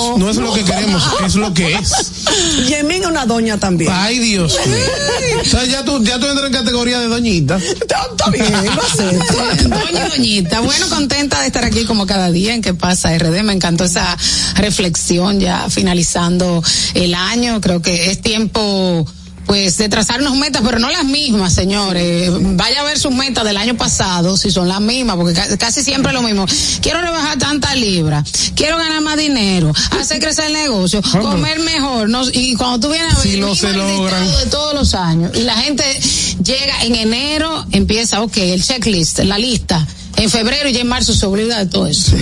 queremos, no es lo que queremos, es lo que es. Yemin una doña también. Ay, Dios mío. o sea, ya tú, ya tú entras en categoría de doñita. Está bien, lo acepto. Doña y doñita. Bueno, contenta de estar aquí como cada día en que pasa RD. Me encantó esa reflexión ya finalizando el año. Creo que es tiempo pues de trazarnos metas, pero no las mismas, señores. Vaya a ver sus metas del año pasado, si son las mismas, porque ca- casi siempre es lo mismo. Quiero rebajar tantas libras, quiero ganar más dinero, hacer crecer el negocio, comer mejor, no, y cuando tú vienes a ver Si el no se logran. de todos los años, y la gente llega en enero, empieza, ok, el checklist, la lista. En febrero y en marzo se olvida de todo eso.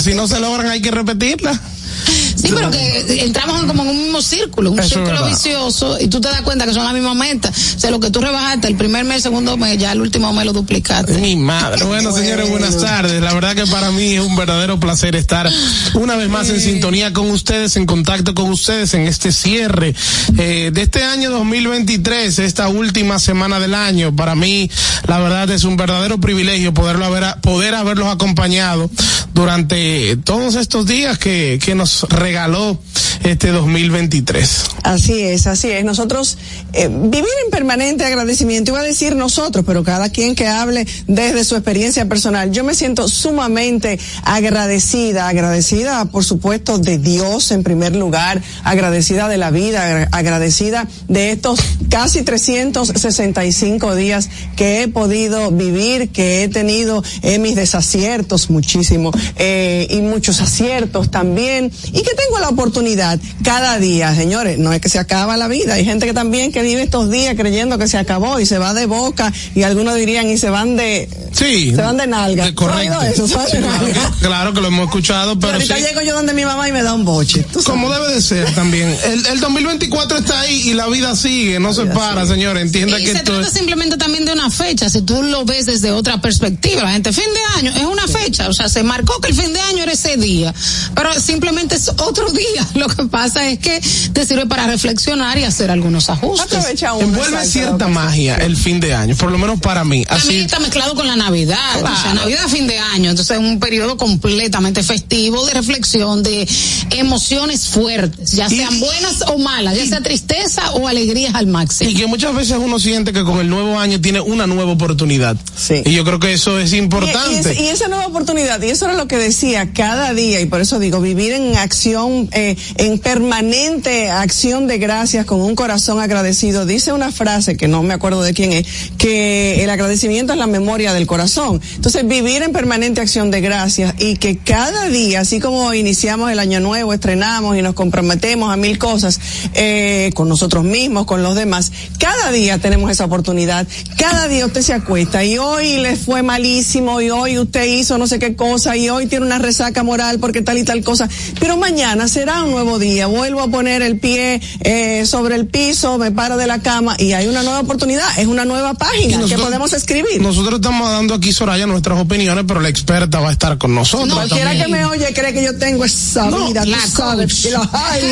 si no se logran, hay que repetirla. Sí, pero que entramos en como en un mismo círculo, un Eso círculo vicioso, y tú te das cuenta que son las mismas metas. O sea, lo que tú rebajaste el primer mes, el segundo mes, ya el último mes lo duplicaste. Mi madre. Bueno, señores, buenas tardes. La verdad que para mí es un verdadero placer estar una vez más en sintonía con ustedes, en contacto con ustedes en este cierre eh, de este año 2023, esta última semana del año. Para mí, la verdad es un verdadero privilegio poderlo haber, poder haberlos acompañado durante todos estos días que, que nos regaló este 2023. Así es, así es. Nosotros eh, vivir en permanente agradecimiento, iba a decir nosotros, pero cada quien que hable desde su experiencia personal. Yo me siento sumamente agradecida, agradecida por supuesto de Dios en primer lugar, agradecida de la vida, agra- agradecida de estos casi 365 días que he podido vivir, que he tenido eh, mis desaciertos muchísimo eh, y muchos aciertos también y que tengo la oportunidad cada día, señores, no es que se acaba la vida, hay gente que también que vive estos días creyendo que se acabó y se va de boca y algunos dirían y se van de Sí. se van de nalga. de- correcto. ¿Has oído eso? Se van de Sí, claro, nalga. que, claro que lo hemos escuchado, pero Ahorita sí. llego yo donde mi mamá y me da un boche. Como debe de ser también. El, el 2024 está ahí y la vida sigue, no se para, señor. Entienda Y que se esto trata es... simplemente también de una fecha, si tú lo ves desde otra perspectiva. La gente, fin de año es una fecha, o sea, se marcó que el fin de año era ese día, pero simplemente es otro día. Lo que pasa es que te sirve para reflexionar y hacer algunos ajustes. Aprovecha uno. Envuelve cierta magia el fin de año, por lo menos para mí. También Así, está mezclado con la Navidad, o sea. Navidad fin de año, entonces es un periodo completamente festivo de reflexión, de emociones fuertes, ya Y- sean buenas o malas, ya sea tristeza o alegrías al máximo. y que muchas veces uno siente que con el nuevo año tiene una nueva oportunidad. Sí. Y yo creo que eso es Y, y importante. es- y esa nueva oportunidad, y eso era lo que decía cada día, y por eso digo, vivir en acción, eh, en permanente acción de gracias con un corazón agradecido. Dice una frase que no me acuerdo de quién es, que el agradecimiento es la memoria del corazón. Entonces, vivir en permanente acción de gracias y que cada día, así como iniciamos el año nuevo, estrenamos y nos comprometemos a mil cosas, eh, con nosotros mismos, con los demás, cada día tenemos esa oportunidad. Cada día usted se acuesta y hoy le fue malísimo y hoy usted hizo no sé qué cosa y hoy tiene una resaca moral porque tal y tal cosa. Pero mañana será un nuevo día. Vuelvo a poner el pie eh, sobre el piso, me paro de la cama y hay una nueva oportunidad. Es una nueva página que podemos escribir. Nosotros estamos dando aquí, Soraya, nuestras opiniones, pero la experta va a estar con nosotros. Cualquiera también. que me oye cree que yo tengo esa No, vida, tú la sabes. coach. Y lo- ay.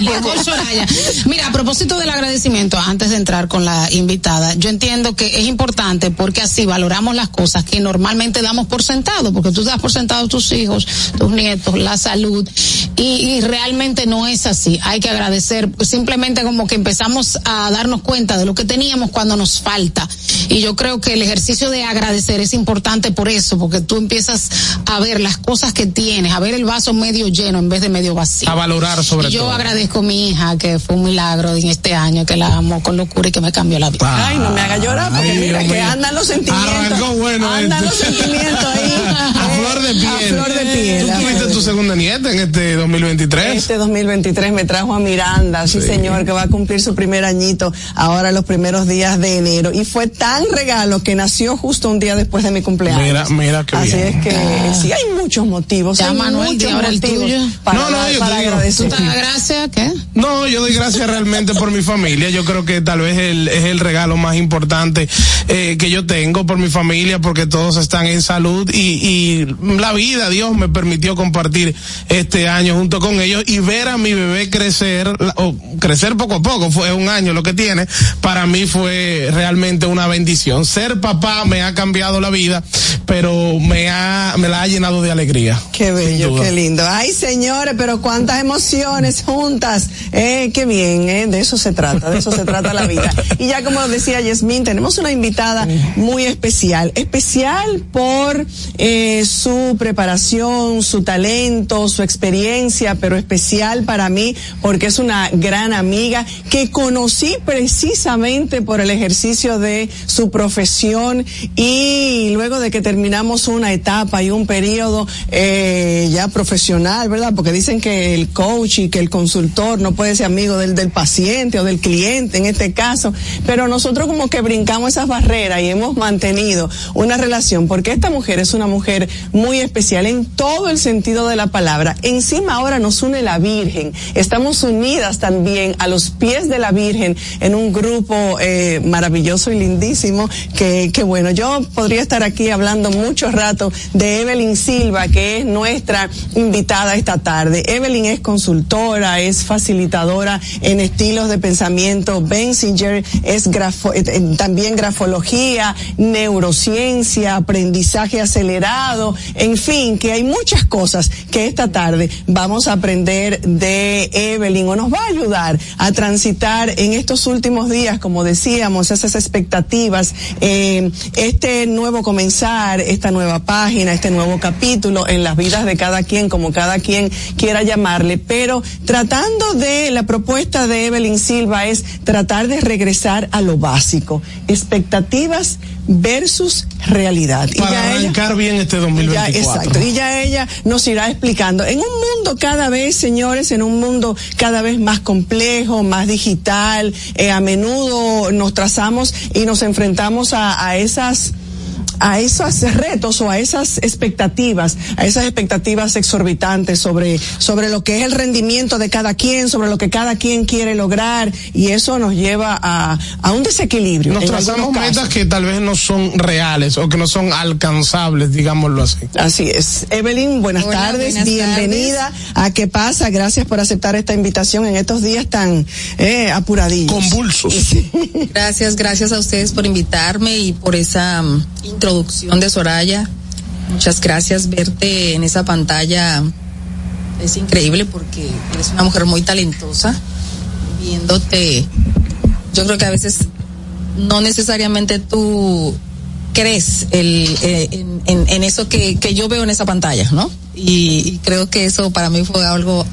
La coach Soraya. Mira, a propósito del agradecimiento, antes de entrar con la invitada, yo entiendo que es importante porque así valoramos las cosas que normalmente damos por sentado, porque tú das por sentado tus hijos, tus nietos, la salud, y, y realmente no es así. Hay que agradecer, simplemente como que empezamos a darnos cuenta de lo que teníamos cuando nos falta. Y yo creo que el ejercicio de agradecer es importante por eso, porque tú empiezas a ver las cosas que tienes, a ver el vaso medio lleno en vez de medio vacío. A valorar sobre Y yo todo. agradezco a mi hija, que fue un milagro en este año, que la amo con locura y que me cambió la vida. Ay, no me haga llorar porque Ay, mira Dios que mío. andan los sentimientos. Arrancó bueno Andan esto. los sentimientos ahí. A flor de piel. A flor de piel. ¿Tú tuviste tu segunda nieta en este 2023? Este 2023 me trajo a Miranda, sí. señor, que va a cumplir su primer añito ahora los primeros días de enero. Y fue tan regalo que nació justo un día después de mi cumpleaños. Mira, mira qué Así bien. es que sí, hay muchos motivos. Ya, hay Manuel, muchos ahora el motivos tuyo. Para, No, no, yo para te digo, ¿Tú agradecer. das gracias? ¿Qué? No, yo doy gracias realmente por mi familia. Yo creo que tal vez el, es el regalo más importante eh, que yo tengo por mi familia, porque todos están en salud y, y la vida, Dios me permitió compartir este año junto con ellos y ver a mi bebé crecer, o crecer poco a poco, fue un año lo que tiene, para mí fue realmente una bendición. Ser papá me ha cambiado la vida, pero me ha, me la ha llenado de alegría. Qué bello, qué lindo. Ay, señores, pero cuántas emociones juntas. Eh, qué bien, eh, de eso se trata, de eso se trata la vida. Y ya como decía Yasmín, tenemos una invitada muy especial, especial por eh, su preparación, su talento, su experiencia, pero especial para mí porque es una gran amiga que conocí precisamente por el ejercicio de su profesión y luego de que terminamos una etapa y un periodo eh, ya profesional, ¿verdad? Porque dicen que el coach y que el consultor no puede ser amigo del, del paciente o del cliente en este caso, pero nosotros como que brincamos esas barreras y hemos mantenido una relación porque esta mujer es una mujer muy especial en todo el sentido de la palabra. Encima ahora nos une la Virgen. Estamos unidas también a los pies de la Virgen en un grupo eh, maravilloso y lindísimo que, que bueno, yo podría estar aquí hablando mucho rato de Evelyn Silva, que es nuestra invitada esta tarde. Evelyn es consultora, es facilitadora en estilos de pensamiento. Benzinger es grafo, eh, eh, también grafología, neurociencia, aprendizaje acelerado, en fin, que hay muchas cosas que esta tarde vamos a aprender de Evelyn o nos va a ayudar a transitar en estos últimos días, como decíamos, esas expectativas, eh, este nuevo comenzar, esta nueva página, este nuevo capítulo en las vidas de cada quien, como cada quien quiera llamarle, pero tratando de la propuesta de Evelyn Silva es tratar de regresar a lo básico, expectativas versus realidad. Para y ya arrancar ella, bien este 2024. Ya, exacto. Y ya ella nos irá explicando. En un mundo cada vez, señores, en un mundo cada vez más complejo, más digital, eh, a menudo nos trazamos y nos enfrentamos a, a esas a esos retos o a esas expectativas, a esas expectativas exorbitantes sobre, sobre lo que es el rendimiento de cada quien, sobre lo que cada quien quiere lograr, y eso nos lleva a, a un desequilibrio. Nos trazamos metas que tal vez no son reales o que no son alcanzables, digámoslo así. Así es. Evelyn, buenas Hola, tardes, buenas bienvenida tardes. a ¿Qué pasa? Gracias por aceptar esta invitación en estos días tan eh, apuradillos. Convulsos. Gracias, gracias a ustedes por invitarme y por esa um, introducción de Soraya. Muchas gracias. Verte en esa pantalla es increíble porque eres una mujer muy talentosa. Viéndote, yo creo que a veces no necesariamente tú crees el, eh, en, en, en, eso que, que, yo veo en esa pantalla, ¿no? Y, y creo que eso para mí fue algo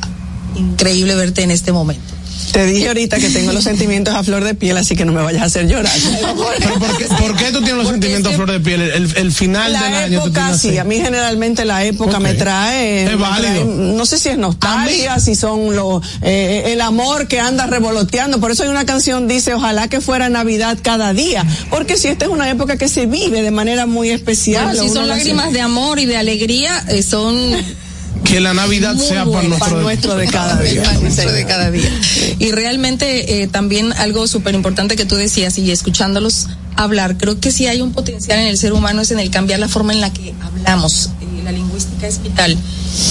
increíble verte en este momento. Te dije ahorita que tengo los sentimientos a flor de piel, así que no me vayas a hacer llorar. ¿Pero por, qué, ¿Por qué tú tienes los sentimientos a flor de piel? El, el final la del año. tú época, sí, a mí generalmente la época okay. me trae. Es válido. Trae, no sé si es nostalgia, si son los, eh, el amor que anda revoloteando. Por eso hay una canción dice, ojalá que fuera Navidad cada día. Porque si esta es una época que se vive de manera muy especial. Bueno, si son lágrimas de amor y de alegría, eh, son que la Navidad Muy sea bueno, para nuestro, para nuestro de cada día. Para nuestro de cada día. Y realmente eh, también algo súper importante que tú decías y escuchándolos hablar, creo que sí hay un potencial en el ser humano es en el cambiar la forma en la que hablamos. Eh, la lingüística es vital.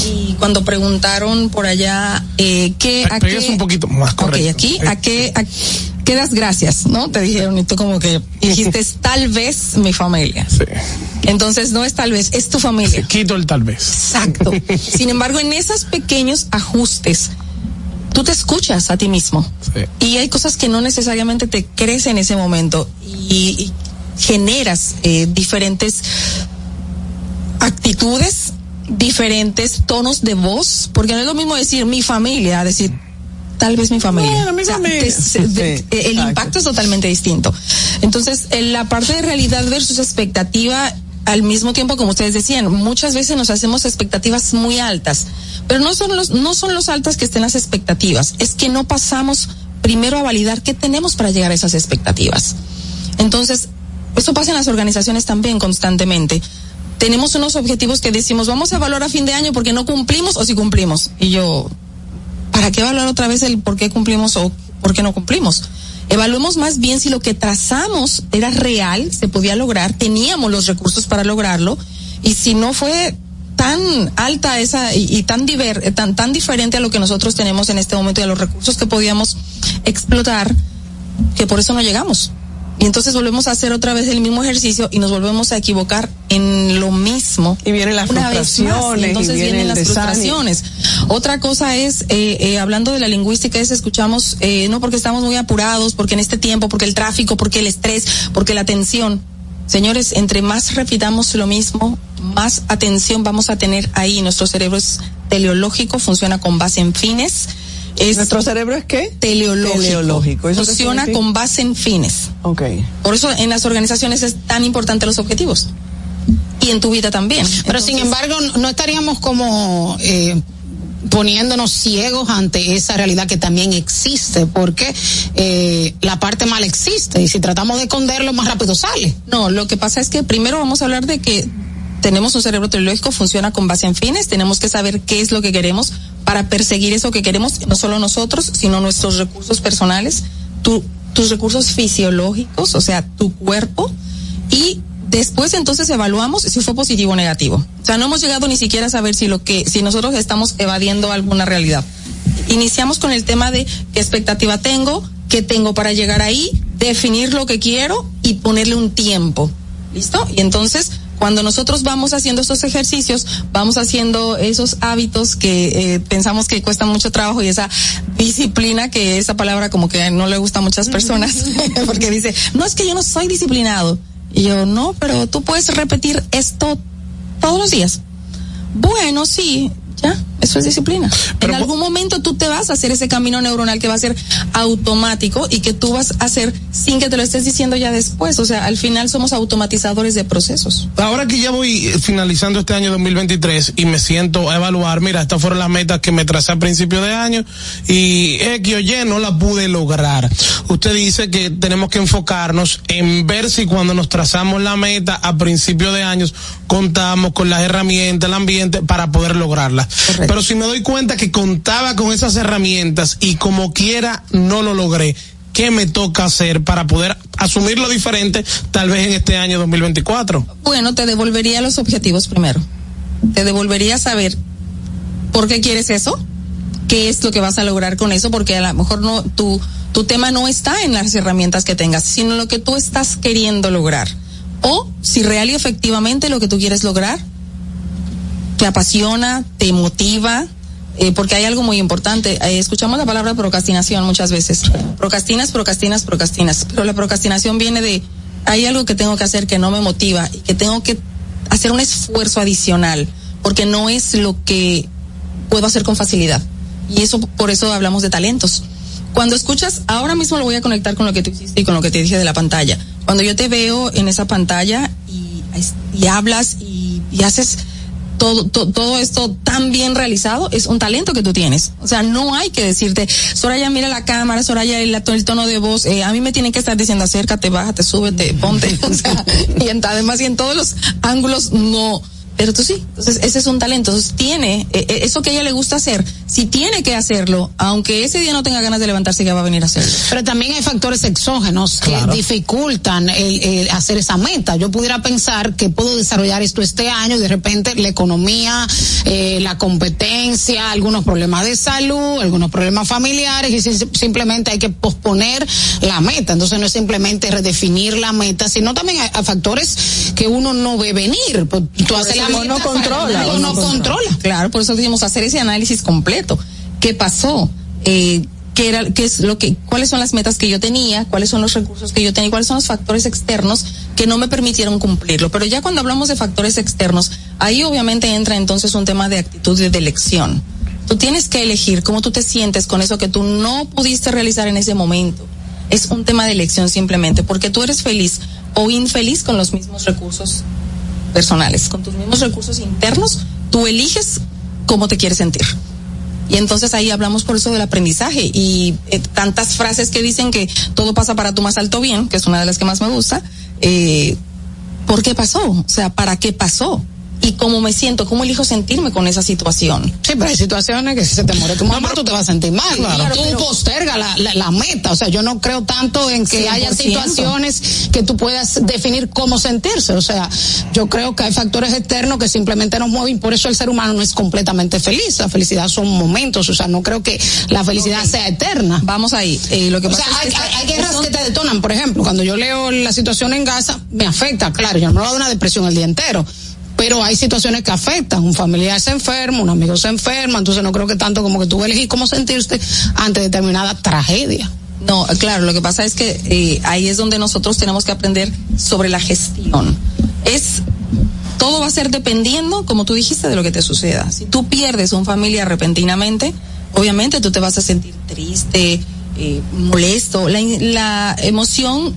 Y cuando preguntaron por allá eh, qué a qué un poquito más correcto. Aquí a qué a qué das gracias, ¿no? Te dijeron y tú como que dijiste tal vez mi familia. Sí. Entonces no es tal vez, es tu familia. Sí, quito el tal vez. Exacto. Sin embargo, en esos pequeños ajustes, tú te escuchas a ti mismo. Sí. Y hay cosas que no necesariamente te crees en ese momento y, y generas eh, diferentes actitudes, diferentes tonos de voz, porque no es lo mismo decir mi familia, decir tal vez mi familia. Bueno, mi o sea, familia. te, se, Sí, de, el exacto. impacto es totalmente distinto. Entonces, en la parte de realidad versus expectativa, al mismo tiempo, como ustedes decían, muchas veces nos hacemos expectativas muy altas, pero no son los, no son los altas que estén las expectativas, es que no pasamos primero a validar qué tenemos para llegar a esas expectativas. Entonces, eso pasa en las organizaciones también constantemente. Tenemos unos objetivos que decimos, vamos a evaluar a fin de año porque no cumplimos o si cumplimos. Y yo, ¿para qué evaluar otra vez el por qué cumplimos o por qué no cumplimos? Evaluemos más bien si lo que trazamos era real, se podía lograr, teníamos los recursos para lograrlo, y si no fue tan alta esa y, tan, diver, tan, tan diferente a lo que nosotros tenemos en este momento y a los recursos que podíamos explotar, que por eso no llegamos. Y entonces volvemos a hacer otra vez el mismo ejercicio y nos volvemos a equivocar en lo mismo. Y vienen las frustraciones. entonces vienen, las frustraciones. Otra cosa es, eh, eh, hablando de la lingüística, es escuchamos, eh, no porque estamos muy apurados, porque en este tiempo, porque el tráfico, porque el estrés, porque la tensión. Señores, entre más repitamos lo mismo, más atención vamos a tener ahí. Nuestro cerebro es teleológico, funciona con base en fines ¿Nuestro cerebro es qué? Teleológico. Teleológico. Funciona con base en fines. Ok. Por eso en las organizaciones es tan importante los objetivos. Y en tu vida también. Pero sin embargo, no estaríamos como... Eh, poniéndonos ciegos ante esa realidad que también existe, porque eh, la parte mal existe y si tratamos de esconderlo más rápido sale. No, lo que pasa es que primero vamos a hablar de que tenemos un cerebro teleológico, funciona con base en fines, tenemos que saber qué es lo que queremos para perseguir eso que queremos, no solo nosotros, sino nuestros recursos personales, tu, tus recursos fisiológicos, o sea, tu cuerpo, y después entonces evaluamos si fue positivo o negativo. O sea, no hemos llegado ni siquiera a saber si lo que, si nosotros estamos evadiendo alguna realidad. Iniciamos con el tema de qué expectativa tengo, qué tengo para llegar ahí, definir lo que quiero y ponerle un tiempo. ¿Listo? Y entonces cuando nosotros vamos haciendo estos ejercicios, vamos haciendo esos hábitos que eh, pensamos que cuestan mucho trabajo y esa disciplina, que esa palabra como que no le gusta a muchas personas, porque dice, no es que yo no soy disciplinado. Y yo, no, pero tú puedes repetir esto todos los días. Bueno, sí, ya, eso es disciplina. en algún momento tú te vas a hacer ese camino neuronal que va a ser automático y que tú vas a hacer sin que te lo estés diciendo ya después. O sea, al final somos automatizadores de procesos. Ahora que ya voy finalizando este año 2023 y me siento a evaluar, mira, estas fueron las metas que me tracé a principio de año y que oye, no las pude lograr. Usted dice que tenemos que enfocarnos en ver si cuando nos trazamos la meta a principio de años contamos con las herramientas, el ambiente para poder lograrla. Pero si me doy cuenta que contaba con esas herramientas y como quiera no lo logré, ¿qué me toca hacer para poder asumir lo diferente tal vez en este año 2024? Bueno, te devolvería los objetivos primero. Te devolvería saber por qué quieres eso, qué es lo que vas a lograr con eso, porque a lo mejor no tu tu tema no está en las herramientas que tengas, sino lo que tú estás queriendo lograr. O si real y efectivamente lo que tú quieres lograr te apasiona, te motiva, eh, porque hay algo muy importante. Eh, escuchamos la palabra procrastinación muchas veces. Procrastinas, procrastinas, procrastinas. Pero la procrastinación viene de, hay algo que tengo que hacer que no me motiva y que tengo que hacer un esfuerzo adicional, porque no es lo que puedo hacer con facilidad. Y eso, por eso hablamos de talentos. Cuando escuchas, ahora mismo lo voy a conectar con lo que tú hiciste y con lo que te dije de la pantalla. Cuando yo te veo en esa pantalla y, y hablas y, y haces todo, todo, esto tan bien realizado es un talento que tú tienes. O sea, no hay que decirte, Soraya, mira la cámara, Soraya, el, el tono de voz, eh, a mí me tienen que estar diciendo acércate, bájate, súbete, ponte. O sea, y además y en todos los ángulos no pero tú sí. Entonces, ese es un talento. Entonces, tiene, eh, eh, eso que a ella le gusta hacer, si tiene que hacerlo, aunque ese día no tenga ganas de levantarse, ya va a venir a hacerlo. Pero también hay factores exógenos que dificultan el, hacer esa meta. Yo pudiera pensar que puedo desarrollar esto este año y de repente la economía, eh, la competencia, algunos problemas de salud, algunos problemas familiares y simplemente hay que posponer la meta. Entonces, no es simplemente redefinir la meta, sino también hay, factores que uno no ve venir. Pues, tú haces no controla. No, controla. Claro, por eso decimos hacer ese análisis completo. ¿Qué pasó? Eh, qué era qué es lo que cuáles son las metas que yo tenía cuáles son los recursos que yo tenía cuáles son los factores externos que no me permitieron cumplirlo pero ya cuando hablamos de factores externos ahí obviamente entra entonces un tema de actitud y de elección tú tienes que elegir cómo tú te sientes con eso que tú no pudiste realizar en ese momento es un tema de elección simplemente porque tú eres feliz o infeliz con los mismos recursos personales, con tus mismos recursos internos, tú eliges cómo te quieres sentir. Y entonces ahí hablamos por eso del aprendizaje y eh, tantas frases que dicen que todo pasa para tu más alto bien, que es una de las que más me gusta. Eh, ¿Por qué pasó? O sea, ¿para qué pasó? Y cómo me siento, cómo elijo sentirme con esa situación. Sí, pero hay situaciones que si se te muere tu mamá, tú te vas a sentir mal. Claro, tú pero- posterga la, la, la meta. O sea, yo no creo tanto en que haya 100%. situaciones que tú puedas definir cómo sentirse. O sea, yo creo que hay factores externos que simplemente nos mueven. Por eso el ser humano no es completamente feliz. La felicidad son momentos. O sea, no creo que la felicidad sea eterna. Vamos ahí. Eh, lo que O pasa sea, hay, es que hay- hay guerras son- que te detonan. Por ejemplo, cuando yo leo la situación en Gaza, me afecta, claro, yo no me voy a dar una depresión el día entero. Pero hay situaciones que afectan. Un familiar se enferma, un amigo se enferma, entonces no creo que tanto como que tú elegir cómo sentirse ante determinada tragedia. No, claro, lo que pasa es que eh, ahí es donde nosotros tenemos que aprender sobre la gestión. Es todo va a ser dependiendo, como tú dijiste, de lo que te suceda. Si tú pierdes un familiar repentinamente, obviamente tú te vas a sentir triste, eh, molesto, la, la emoción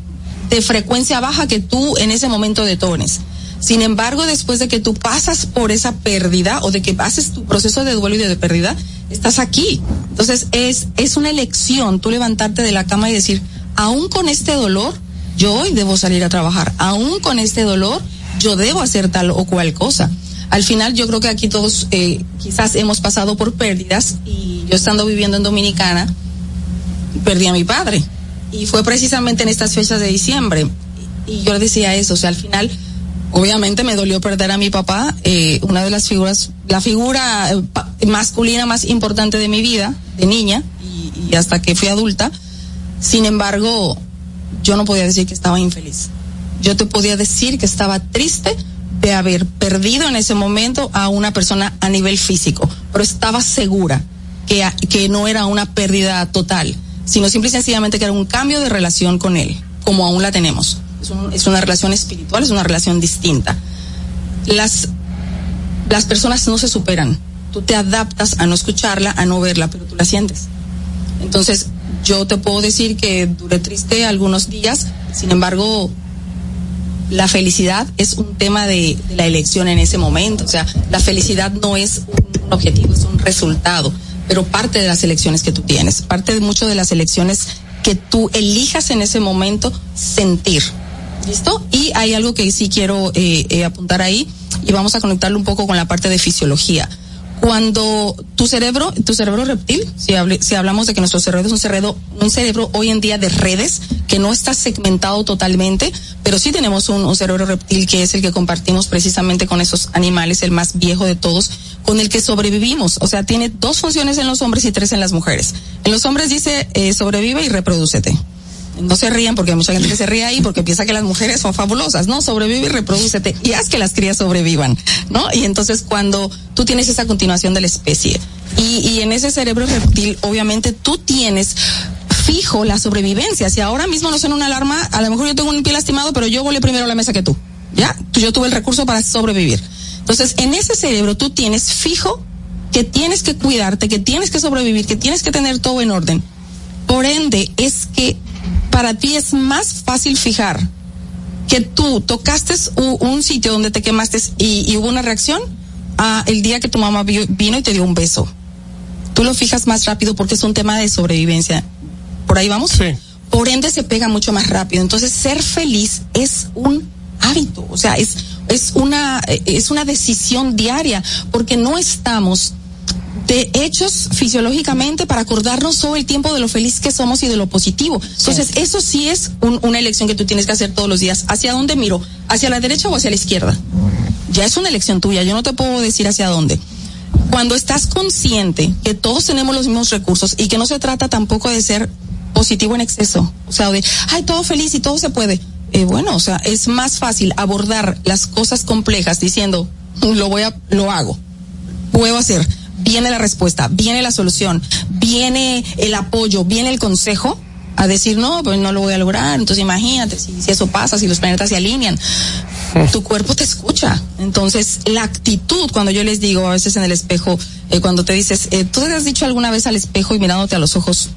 de frecuencia baja que tú en ese momento detones. Sin embargo, después de que tú pasas por esa pérdida o de que pases tu proceso de duelo y de pérdida, estás aquí. Entonces es, es una elección tú levantarte de la cama y decir, aún con este dolor, yo hoy debo salir a trabajar. Aún con este dolor, yo debo hacer tal o cual cosa. Al final yo creo que aquí todos eh, quizás hemos pasado por pérdidas y yo estando viviendo en Dominicana, perdí a mi padre. Y fue precisamente en estas fechas de diciembre. Y yo decía eso, o sea, al final, obviamente me dolió perder a mi papá, eh, una de las figuras, la figura eh, masculina más importante de mi vida, de niña, y, hasta que fui adulta. Sin embargo, yo no podía decir que estaba infeliz. Yo te podía decir que estaba triste de haber perdido en ese momento a una persona a nivel físico, pero estaba segura que, que no era una pérdida total, sino simple y sencillamente que era un cambio de relación con él, como aún la tenemos. Es, un- es una relación espiritual, es una relación distinta. Las, las personas no se superan. Tú te adaptas a no escucharla, a no verla, pero tú la sientes. Entonces, yo te puedo decir que duré triste algunos días, sin embargo, la felicidad es un tema de, de la elección en ese momento. O sea, la felicidad no es un objetivo, es un resultado, pero parte de las elecciones que tú tienes, parte de mucho de las elecciones que tú elijas en ese momento sentir. ¿Listo? Y hay algo que sí quiero eh, eh, apuntar ahí y vamos a conectarlo un poco con la parte de fisiología. Cuando tu cerebro, tu cerebro reptil, si, hable- si hablamos de que nuestro cerebro es un cerebro, un cerebro hoy en día de redes, que no está segmentado totalmente, pero sí tenemos un, un cerebro reptil que es el que compartimos precisamente con esos animales, el más viejo de todos, con el que sobrevivimos. O sea, tiene dos funciones en los hombres y tres en las mujeres. En los hombres dice eh, sobrevive y reprodúcete. No se rían porque hay mucha gente que se ríe ahí porque piensa que las mujeres son fabulosas, ¿no? Sobrevive y reprodúcete y haz que las crías sobrevivan, ¿no? Y entonces cuando tú tienes esa continuación de la especie y, y en ese cerebro reptil, obviamente tú tienes fijo la sobrevivencia. Si ahora mismo no suena una alarma, a lo mejor yo tengo un pie lastimado, pero yo volé primero a la mesa que tú, ¿ya? Yo tuve el recurso para sobrevivir. Entonces, en ese cerebro tú tienes fijo que tienes que cuidarte, que tienes que sobrevivir, que tienes que tener todo en orden. Por ende, es que para ti es más fácil fijar que tú tocaste un sitio donde te quemaste y, y hubo una reacción a el día que tu mamá vino y te dio un beso. Tú lo fijas más rápido porque es un tema de sobrevivencia. ¿Por ahí vamos? Sí. Por ende se pega mucho más rápido. Entonces, ser feliz es un hábito, o sea, es, es una, eh, es una decisión diaria, porque no estamos de hechos fisiológicamente para acordarnos todo el tiempo de lo feliz que somos y de lo positivo. Entonces, eso sí es un- una elección que tú tienes que hacer todos los días. ¿Hacia dónde miro? ¿Hacia la derecha o hacia la izquierda? Ya es una elección tuya, yo no te puedo decir hacia dónde. Cuando estás consciente que todos tenemos los mismos recursos y que no se trata tampoco de ser positivo en exceso, o sea, de, ay, todo feliz y todo se puede. Eh, bueno, o sea, es más fácil abordar las cosas complejas diciendo, lo voy a, lo hago, puedo hacer, viene la respuesta, viene la solución, viene el apoyo, viene el consejo a decir, no, pues no lo voy a lograr, entonces imagínate, si, si eso pasa, si los planetas se alinean, tu cuerpo te escucha. Entonces, la actitud, cuando yo les digo a veces en el espejo, eh, cuando te dices, eh, ¿tú te has dicho alguna vez al espejo y mirándote a los ojos,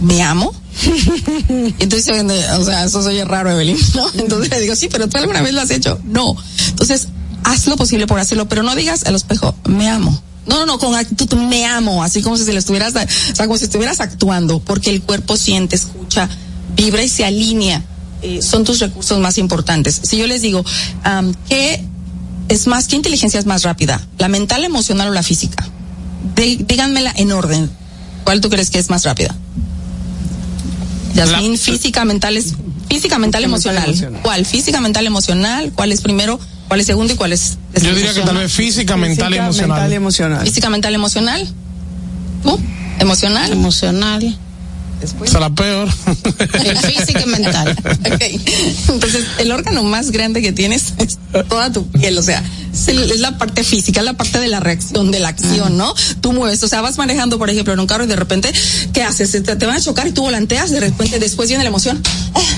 me amo? Entonces, eh, o sea, eso soy raro, Evelyn, ¿no? Entonces le digo, sí, pero tú alguna vez lo has hecho. No. Entonces, haz lo posible por hacerlo, pero no digas al espejo, me amo. No, no, no, con actitud, me amo, así como si se le estuvieras, o sea, como si estuvieras actuando, porque el cuerpo siente, escucha, vibra y se alinea. Eh, son tus recursos más importantes. Si yo les digo, ¿qué es más, ¿qué inteligencia es más rápida? ¿La mental, emocional o la física? díganmela en orden. ¿Cuál tú crees que es más rápida? Yasmin, física, mental es física, mental, emocional. ¿Cuál? Física, mental, emocional. ¿Cuál es primero? ¿Cuál es segundo y cuál es? Yo diría que tal vez física, mental, y emocional. mental y emocional. Física, mental, emocional. ¿Tú? Emocional. Emocional. Después. la peor. El físico y mental. Okay. Entonces, el órgano más grande que tienes es toda tu piel, o sea, es, la parte física, es la parte de la reacción, de la acción, ¿no? Tú mueves, o sea, vas manejando, por ejemplo, en un carro y de repente, ¿qué haces? Te, te van a chocar y tú volanteas, de repente después viene la emoción.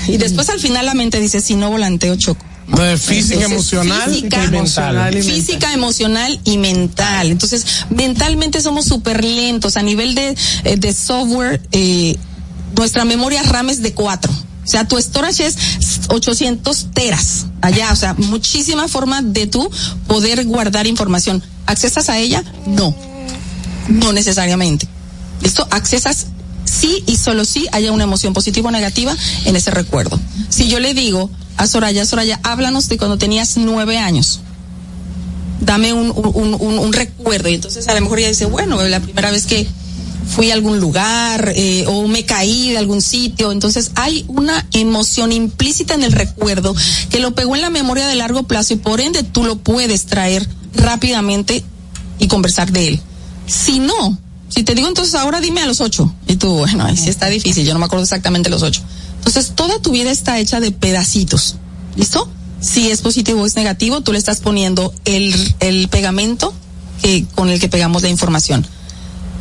Y después al final la mente dice, si no volanteo, choco. De física, emocional, física, y mental. Física, emocional y mental. Entonces, mentalmente somos súper lentos. A nivel de, eh, de software, eh, nuestra memoria RAM es de 4. O sea, tu storage es 800 teras allá, o sea, muchísima forma de tú poder guardar información. ¿Accesas a ella? No. No necesariamente. ¿Listo? Accesas sí y solo sí haya una emoción positiva o negativa en ese recuerdo. Si yo le digo a Soraya, Soraya, háblanos de cuando tenías nueve años. Dame un, un, un, un recuerdo. Y entonces a lo mejor ella dice, bueno, la primera vez que fui a algún lugar eh, o me caí de algún sitio. Entonces hay una emoción implícita en el recuerdo que lo pegó en la memoria de largo plazo y por ende tú lo puedes traer rápidamente y conversar de él. Si no, si te digo entonces ahora dime a los ocho y tú, bueno, ahí sí está difícil, yo no me acuerdo exactamente los ocho. Entonces toda tu vida está hecha de pedacitos. ¿Listo? Si es positivo o es negativo, tú le estás poniendo el, el pegamento con el que pegamos la información.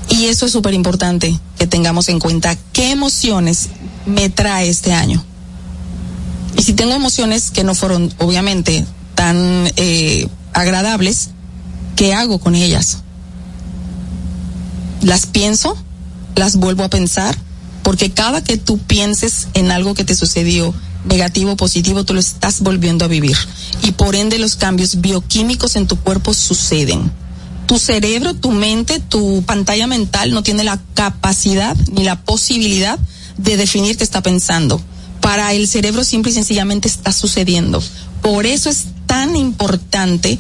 Y eso es súper importante que tengamos en cuenta qué emociones me trae este año. Y si tengo emociones que no fueron, obviamente, tan eh, agradables, ¿qué hago con ellas? Las pienso, las vuelvo a pensar, porque cada que tú pienses en algo que te sucedió, negativo o positivo, tú lo estás volviendo a vivir. Y por ende los cambios bioquímicos en tu cuerpo suceden tu cerebro, tu mente, tu pantalla mental no tiene la capacidad ni la posibilidad de definir qué está pensando. Para el cerebro simple y sencillamente está sucediendo. Por eso es tan importante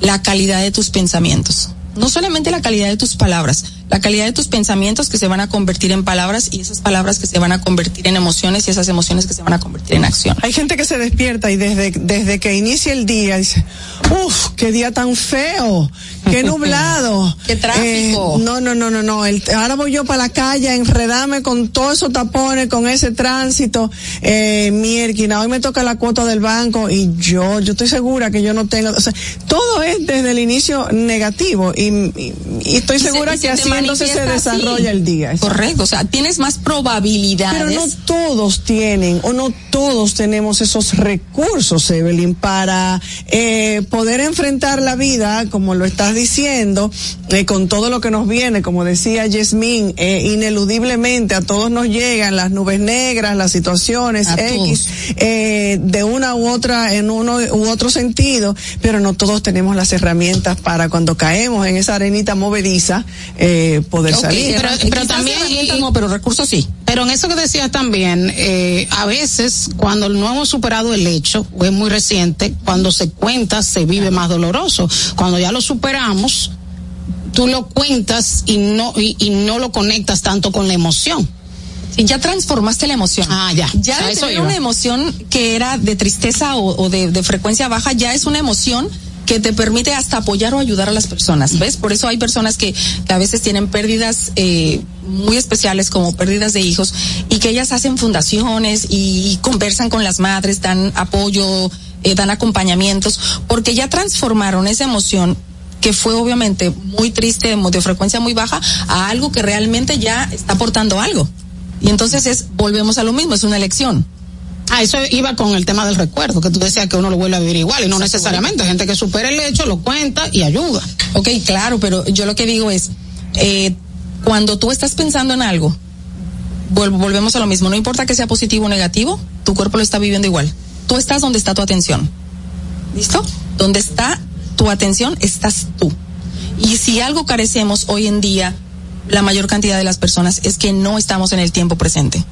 la calidad de tus pensamientos. No solamente la calidad de tus palabras, la calidad de tus pensamientos que se van a convertir en palabras y esas palabras que se van a convertir en emociones y esas emociones que se van a convertir en acción. Hay gente que se despierta y desde, desde que inicia el día dice, uff, qué día tan feo, qué nublado. qué tráfico. Eh, no, no, no, no, no. El, ahora voy yo para la calle a enredarme con todos esos tapones, con ese tránsito. Eh, mierquina, hoy me toca la cuota del banco y yo, yo estoy segura que yo no tengo, o sea, todo es desde el inicio negativo y, y, estoy segura que así entonces se desarrolla el día. Correcto, o sea, tienes más probabilidades. Pero no todos tienen o no todos tenemos esos recursos, Evelyn, para eh, poder enfrentar la vida, como lo estás diciendo, eh, con todo lo que nos viene, como decía Yasmín, eh, ineludiblemente a todos nos llegan las nubes negras, las situaciones X, eh, de una u otra, en uno u otro sentido, pero no todos tenemos las herramientas para cuando caemos en esa arenita movediza, eh, poder salir. Pero, pero también, no, pero recursos sí. Pero en eso que decías también, eh, a veces cuando no hemos superado el hecho, o es muy reciente, cuando se cuenta se vive más doloroso. Cuando ya lo superamos, tú lo cuentas y no, y, y no lo conectas tanto con la emoción. Y ya transformaste la emoción. Ah, ya. Ya de tener una emoción que era de tristeza o, o de, de frecuencia baja, ya es una emoción que te permite hasta apoyar o ayudar a las personas, ¿ves? Por eso hay personas que, que a veces tienen pérdidas eh, muy especiales como pérdidas de hijos y que ellas hacen fundaciones y, conversan con las madres, dan apoyo, eh, dan acompañamientos, porque ya transformaron esa emoción que fue obviamente muy triste, de frecuencia muy baja, a algo que realmente ya está aportando algo. Y entonces es, volvemos a lo mismo, es una elección. Ah, eso iba con el tema del recuerdo, que tú decías que uno lo vuelve a vivir igual y no necesariamente. Gente que supera el hecho, lo cuenta y ayuda. Ok, claro, pero yo lo que digo es, eh, cuando tú estás pensando en algo, volvemos a lo mismo, no importa que sea positivo o negativo, tu cuerpo lo está viviendo igual. Tú estás donde está tu atención. ¿Listo? Donde está tu atención, estás tú. Y si algo carecemos hoy en día, la mayor cantidad de las personas es que no estamos en el tiempo presente.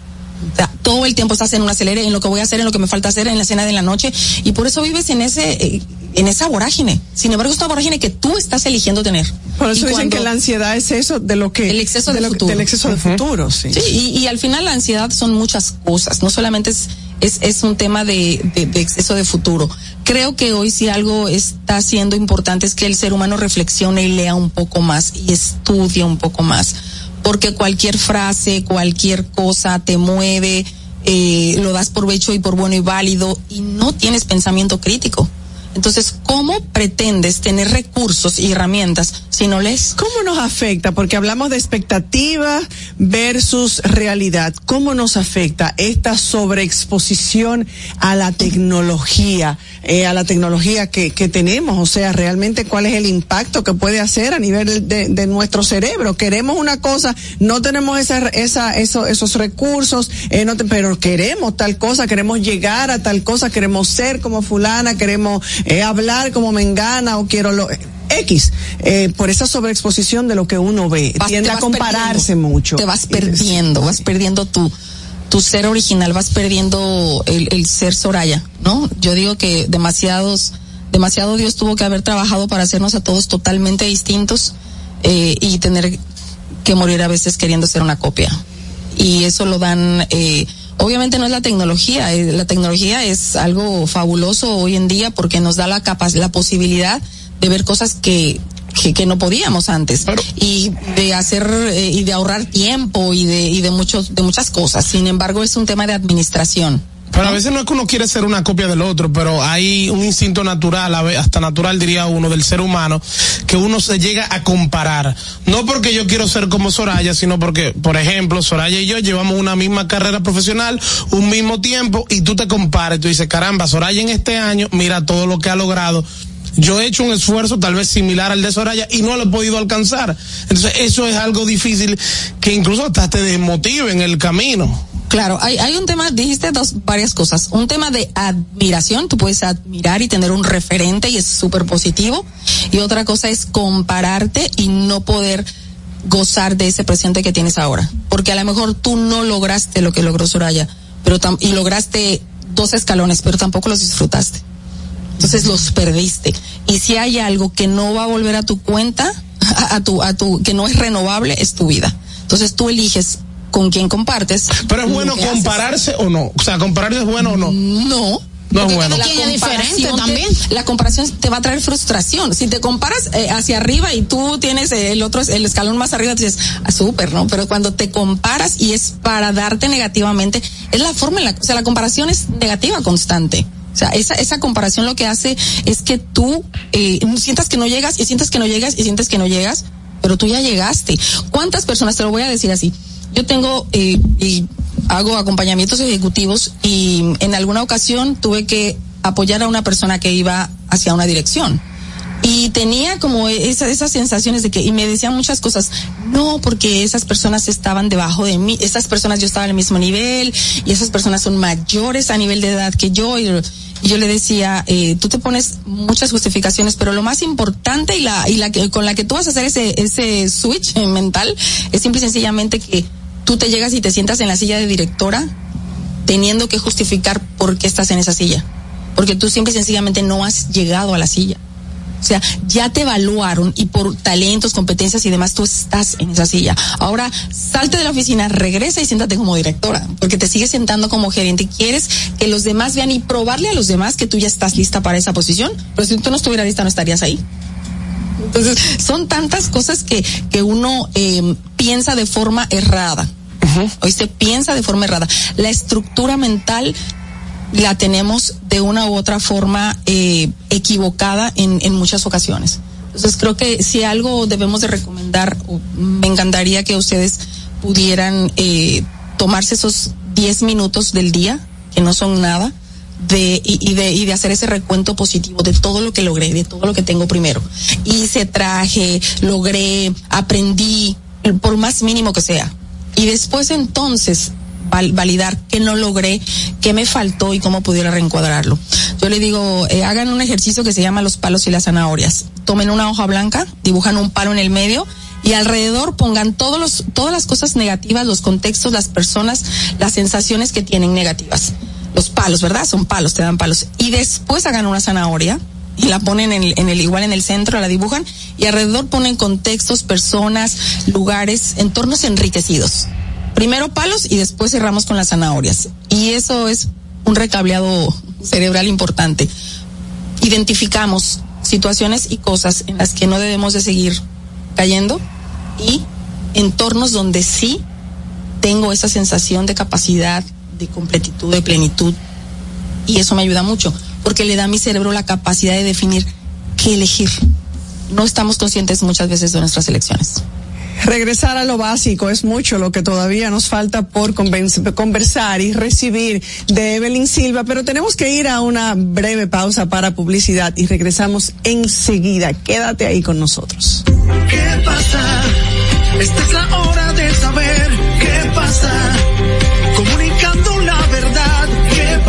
O sea, todo el tiempo estás en un acelere, en lo que voy a hacer, en lo que me falta hacer, en la cena de la noche, y por eso vives en ese, eh, en esa vorágine. Sin embargo, es una vorágine que tú estás eligiendo tener. Por eso dicen que la ansiedad es eso de lo que el exceso de, futuro. del exceso de futuro, sí. Sí, y, y, al final la ansiedad son muchas cosas, no solamente es es, es un tema de, de, exceso de futuro. Creo que hoy si algo está siendo importante es que el ser humano reflexione y lea un poco más y estudie un poco más, porque cualquier frase, cualquier cosa te mueve, eh, lo das por hecho y por bueno y válido y no tienes pensamiento crítico. Entonces, ¿cómo pretendes tener recursos y herramientas si no lees? ¿Cómo nos afecta? Porque hablamos de expectativa versus realidad. ¿Cómo nos afecta esta sobreexposición a la tecnología, eh, a la tecnología que, que, tenemos? O sea, realmente cuál es el impacto que puede hacer a nivel de, de nuestro cerebro. Queremos una cosa, no tenemos esa, esa, eso, esos recursos, eh, no te, pero queremos tal cosa, queremos llegar a tal cosa, queremos ser como fulana, queremos eh, hablar como me engana o quiero lo X, eh, por esa sobreexposición de lo que uno ve, vas, tiende a compararse mucho. Te vas perdiendo, vas perdiendo tu, tu ser original, vas perdiendo el, el ser Soraya, ¿no? Yo digo que demasiados, demasiado Dios tuvo que haber trabajado para hacernos a todos totalmente distintos eh, y tener que morir a veces queriendo ser una copia. Y eso lo dan eh, Obviamente no es la tecnología, eh, la tecnología es algo fabuloso hoy en día porque nos da la capacidad, la posibilidad de ver cosas que que, que, no podíamos antes y de hacer eh, y de ahorrar tiempo y de y de muchos de muchas cosas. Sin embargo, es un tema de administración. Pero a veces no es que uno quiere ser una copia del otro, pero hay un instinto natural, hasta natural diría uno, del ser humano, que uno se llega a comparar. No porque yo quiero ser como Soraya, sino porque, por ejemplo, Soraya y yo llevamos una misma carrera profesional, un mismo tiempo, y tú te comparas, tú dices, caramba, Soraya en este año, mira todo lo que ha logrado. Yo he hecho un esfuerzo tal vez similar al de Soraya y no lo he podido alcanzar. Entonces eso es algo difícil que incluso hasta te desmotive en el camino. Claro, hay, hay un tema, dijiste dos, varias cosas. Un tema de admiración, tú puedes admirar y tener un referente y es súper positivo. Y otra cosa es compararte y no poder gozar de ese presente que tienes ahora. Porque a lo mejor tú no lograste lo que logró Soraya, pero y lograste dos escalones, pero tampoco los disfrutaste. Entonces los perdiste. Y si hay algo que no va a volver a tu cuenta, a, a tu, a tu, que no es renovable, es tu vida. Entonces tú eliges con quién compartes. Pero es bueno compararse haces. o no. O sea, compararse es bueno o no. No. No es bueno. La comparación también. Te, la comparación te va a traer frustración. Si te comparas eh, hacia arriba y tú tienes el otro, el escalón más arriba, te dices, ah, súper, ¿no? Pero cuando te comparas y es para darte negativamente, es la forma en la, o sea, la comparación es negativa constante. O sea, esa, esa comparación lo que hace es que tú eh, sientas que no llegas y sientes que no llegas y sientes que no llegas, pero tú ya llegaste. ¿Cuántas personas, te lo voy a decir así, yo tengo eh, y hago acompañamientos ejecutivos y en alguna ocasión tuve que apoyar a una persona que iba hacia una dirección. Y tenía como esa, esas sensaciones de que y me decían muchas cosas no porque esas personas estaban debajo de mí esas personas yo estaba al mismo nivel y esas personas son mayores a nivel de edad que yo y, y yo le decía eh, tú te pones muchas justificaciones pero lo más importante y la y la que con la que tú vas a hacer ese ese switch mental es simple y sencillamente que tú te llegas y te sientas en la silla de directora teniendo que justificar por qué estás en esa silla. Porque tú simple y sencillamente no has llegado a la silla. O sea, ya te evaluaron y por talentos, competencias y demás, tú estás en esa silla. Ahora, salte de la oficina, regresa y siéntate como directora, porque te sigues sentando como gerente quieres que los demás vean y probarle a los demás que tú ya estás lista para esa posición. Pero si tú no estuvieras lista, no estarías ahí. Entonces, son tantas cosas que, que uno eh, piensa de forma errada. Uh-huh. Hoy se piensa de forma errada. La estructura mental la tenemos de una u otra forma eh, equivocada en, en muchas ocasiones. Entonces creo que si algo debemos de recomendar, me encantaría que ustedes pudieran eh, tomarse esos 10 minutos del día, que no son nada, de y, y, de y de hacer ese recuento positivo de todo lo que logré, de todo lo que tengo primero. Hice traje, logré, aprendí, por más mínimo que sea. Y después entonces val, validar qué no logré, qué me faltó y cómo pudiera reencuadrarlo. Yo le digo, eh, hagan un ejercicio que se llama los palos y las zanahorias. Tomen una hoja blanca, dibujan un palo en el medio y alrededor pongan todos los, todas las cosas negativas, los contextos, las personas, las sensaciones que tienen negativas. Los palos, ¿verdad? Son palos, te dan palos. Y después hagan una zanahoria y la ponen en, el igual en el centro, la dibujan y alrededor ponen contextos, personas, lugares, entornos enriquecidos. Primero palos y después cerramos con las zanahorias. Y eso es un recableado cerebral importante. Identificamos situaciones y cosas en las que no debemos de seguir cayendo y entornos donde sí tengo esa sensación de capacidad, de completitud, de plenitud. Y eso me ayuda mucho, porque le da a mi cerebro la capacidad de definir qué elegir. No estamos conscientes muchas veces de nuestras elecciones. Regresar a lo básico es mucho lo que todavía nos falta por conversar y recibir de Evelyn Silva, pero tenemos que ir a una breve pausa para publicidad y regresamos enseguida. Quédate ahí con nosotros. ¿Qué pasa? Esta es la hora de saber qué pasa. Comunicando la verdad, ¿qué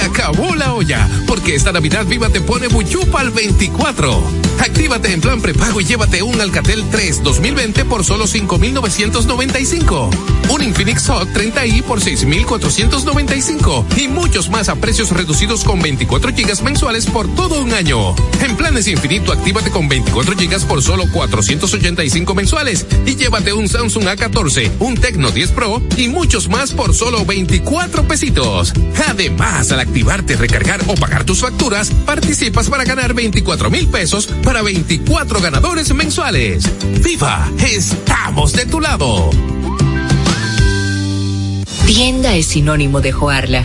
Acabó la olla, porque esta Navidad Viva te pone Buchupa al 24. Actívate en plan prepago y llévate un Alcatel 3 2020 por solo 5,995. Un Infinix Hot 30i por 6,495. Y muchos más a precios reducidos con 24 gigas mensuales por todo un año. En planes infinito, actívate con 24 gigas por solo 485 mensuales. Y llévate un Samsung A14, un Tecno 10 Pro y muchos más por solo 24 pesitos. Además, al activarte, recargar o pagar tus facturas, participas para ganar 24 mil pesos para 24 ganadores mensuales. ¡Viva! ¡Estamos de tu lado! Tienda es sinónimo de Joarla.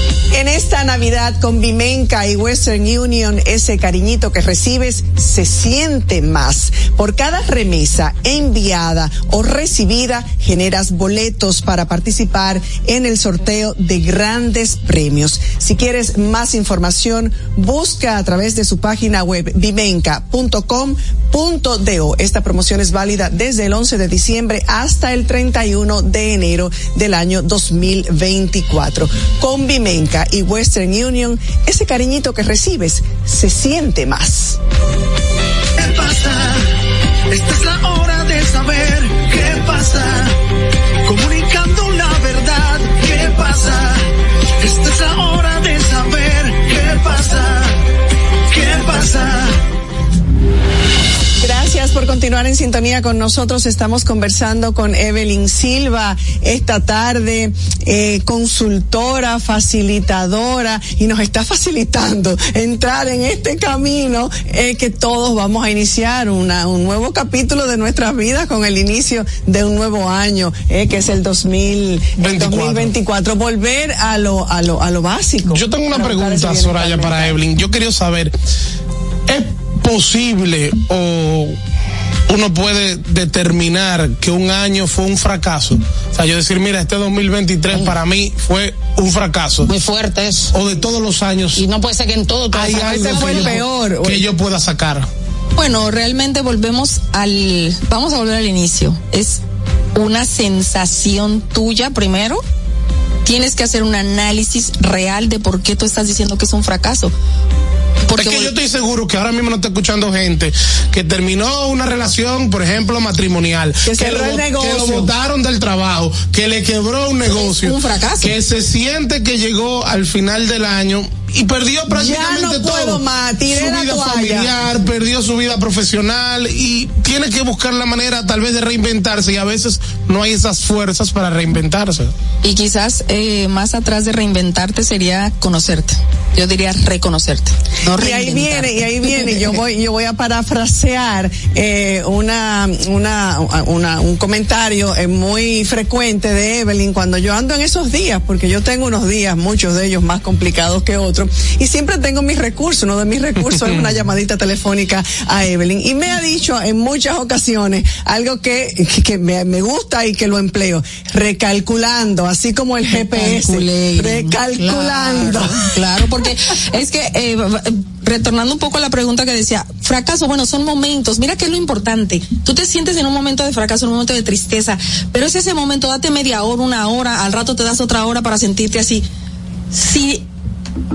En esta Navidad con Vimenca y Western Union, ese cariñito que recibes se siente más. Por cada remesa enviada o recibida, generas boletos para participar en el sorteo de grandes premios. Si quieres más información, busca a través de su página web vimenca.com.do. Esta promoción es válida desde el 11 de diciembre hasta el 31 de enero del año 2024. Con Vimenca y Western Union, ese cariñito que recibes se siente más. ¿Qué pasa? Esta es la hora de saber qué pasa. Comunicando la verdad, ¿qué pasa? Esta es la hora de saber qué pasa. ¿Qué pasa? Gracias por continuar en sintonía con nosotros. Estamos conversando con Evelyn Silva esta tarde, eh, consultora, facilitadora, y nos está facilitando entrar en este camino eh, que todos vamos a iniciar una, un nuevo capítulo de nuestras vidas con el inicio de un nuevo año, eh, que es el 2000, el 2024. Volver a lo, a lo, a lo básico. Yo tengo una pregunta, Soraya, para. Evelyn. Yo quería saber, ¿es posible o uno puede determinar que un año fue un fracaso? O sea, yo decir, mira, este 2023 para mí fue un fracaso. Muy fuerte eso. O de todos los años. Y no puede ser que en todo ese fue que el yo- peor. que yo pueda sacar. Bueno, realmente volvemos al, vamos a volver al inicio. Es una sensación tuya primero. Tienes que hacer un análisis real de por qué tú estás diciendo que es un fracaso. Porque es que yo estoy seguro que ahora mismo no está escuchando gente que terminó una relación, por ejemplo, matrimonial, Que lo, que lo botaron del trabajo, que le quebró un negocio, un fracaso. que se siente que llegó al final del año y perdió prácticamente no todo. puedo más, tiré su la vida toalla. familiar, perdió su vida profesional y tiene que buscar la manera tal vez de reinventarse y a veces no hay esas fuerzas para reinventarse. y quizás eh, más atrás de reinventarte sería conocerte. Yo diría reconocerte. No y ahí viene y ahí viene yo voy yo voy a parafrasear eh, una una una un comentario eh, muy frecuente de Evelyn cuando yo ando en esos días porque yo tengo unos días muchos de ellos más complicados que otros y siempre tengo mis recursos uno de mis recursos es una llamadita telefónica a Evelyn y me ha dicho en muchas ocasiones algo que que, me, me gusta y que lo empleo recalculando así como el GPS Recalculé. recalculando Claro, claro, porque es que eh, retornando un poco a la pregunta que decía, fracaso, bueno, son momentos, mira que es lo importante. Tú te sientes en un momento de fracaso, en un momento de tristeza, pero es ese momento, date media hora, una hora, al rato te das otra hora para sentirte así. Si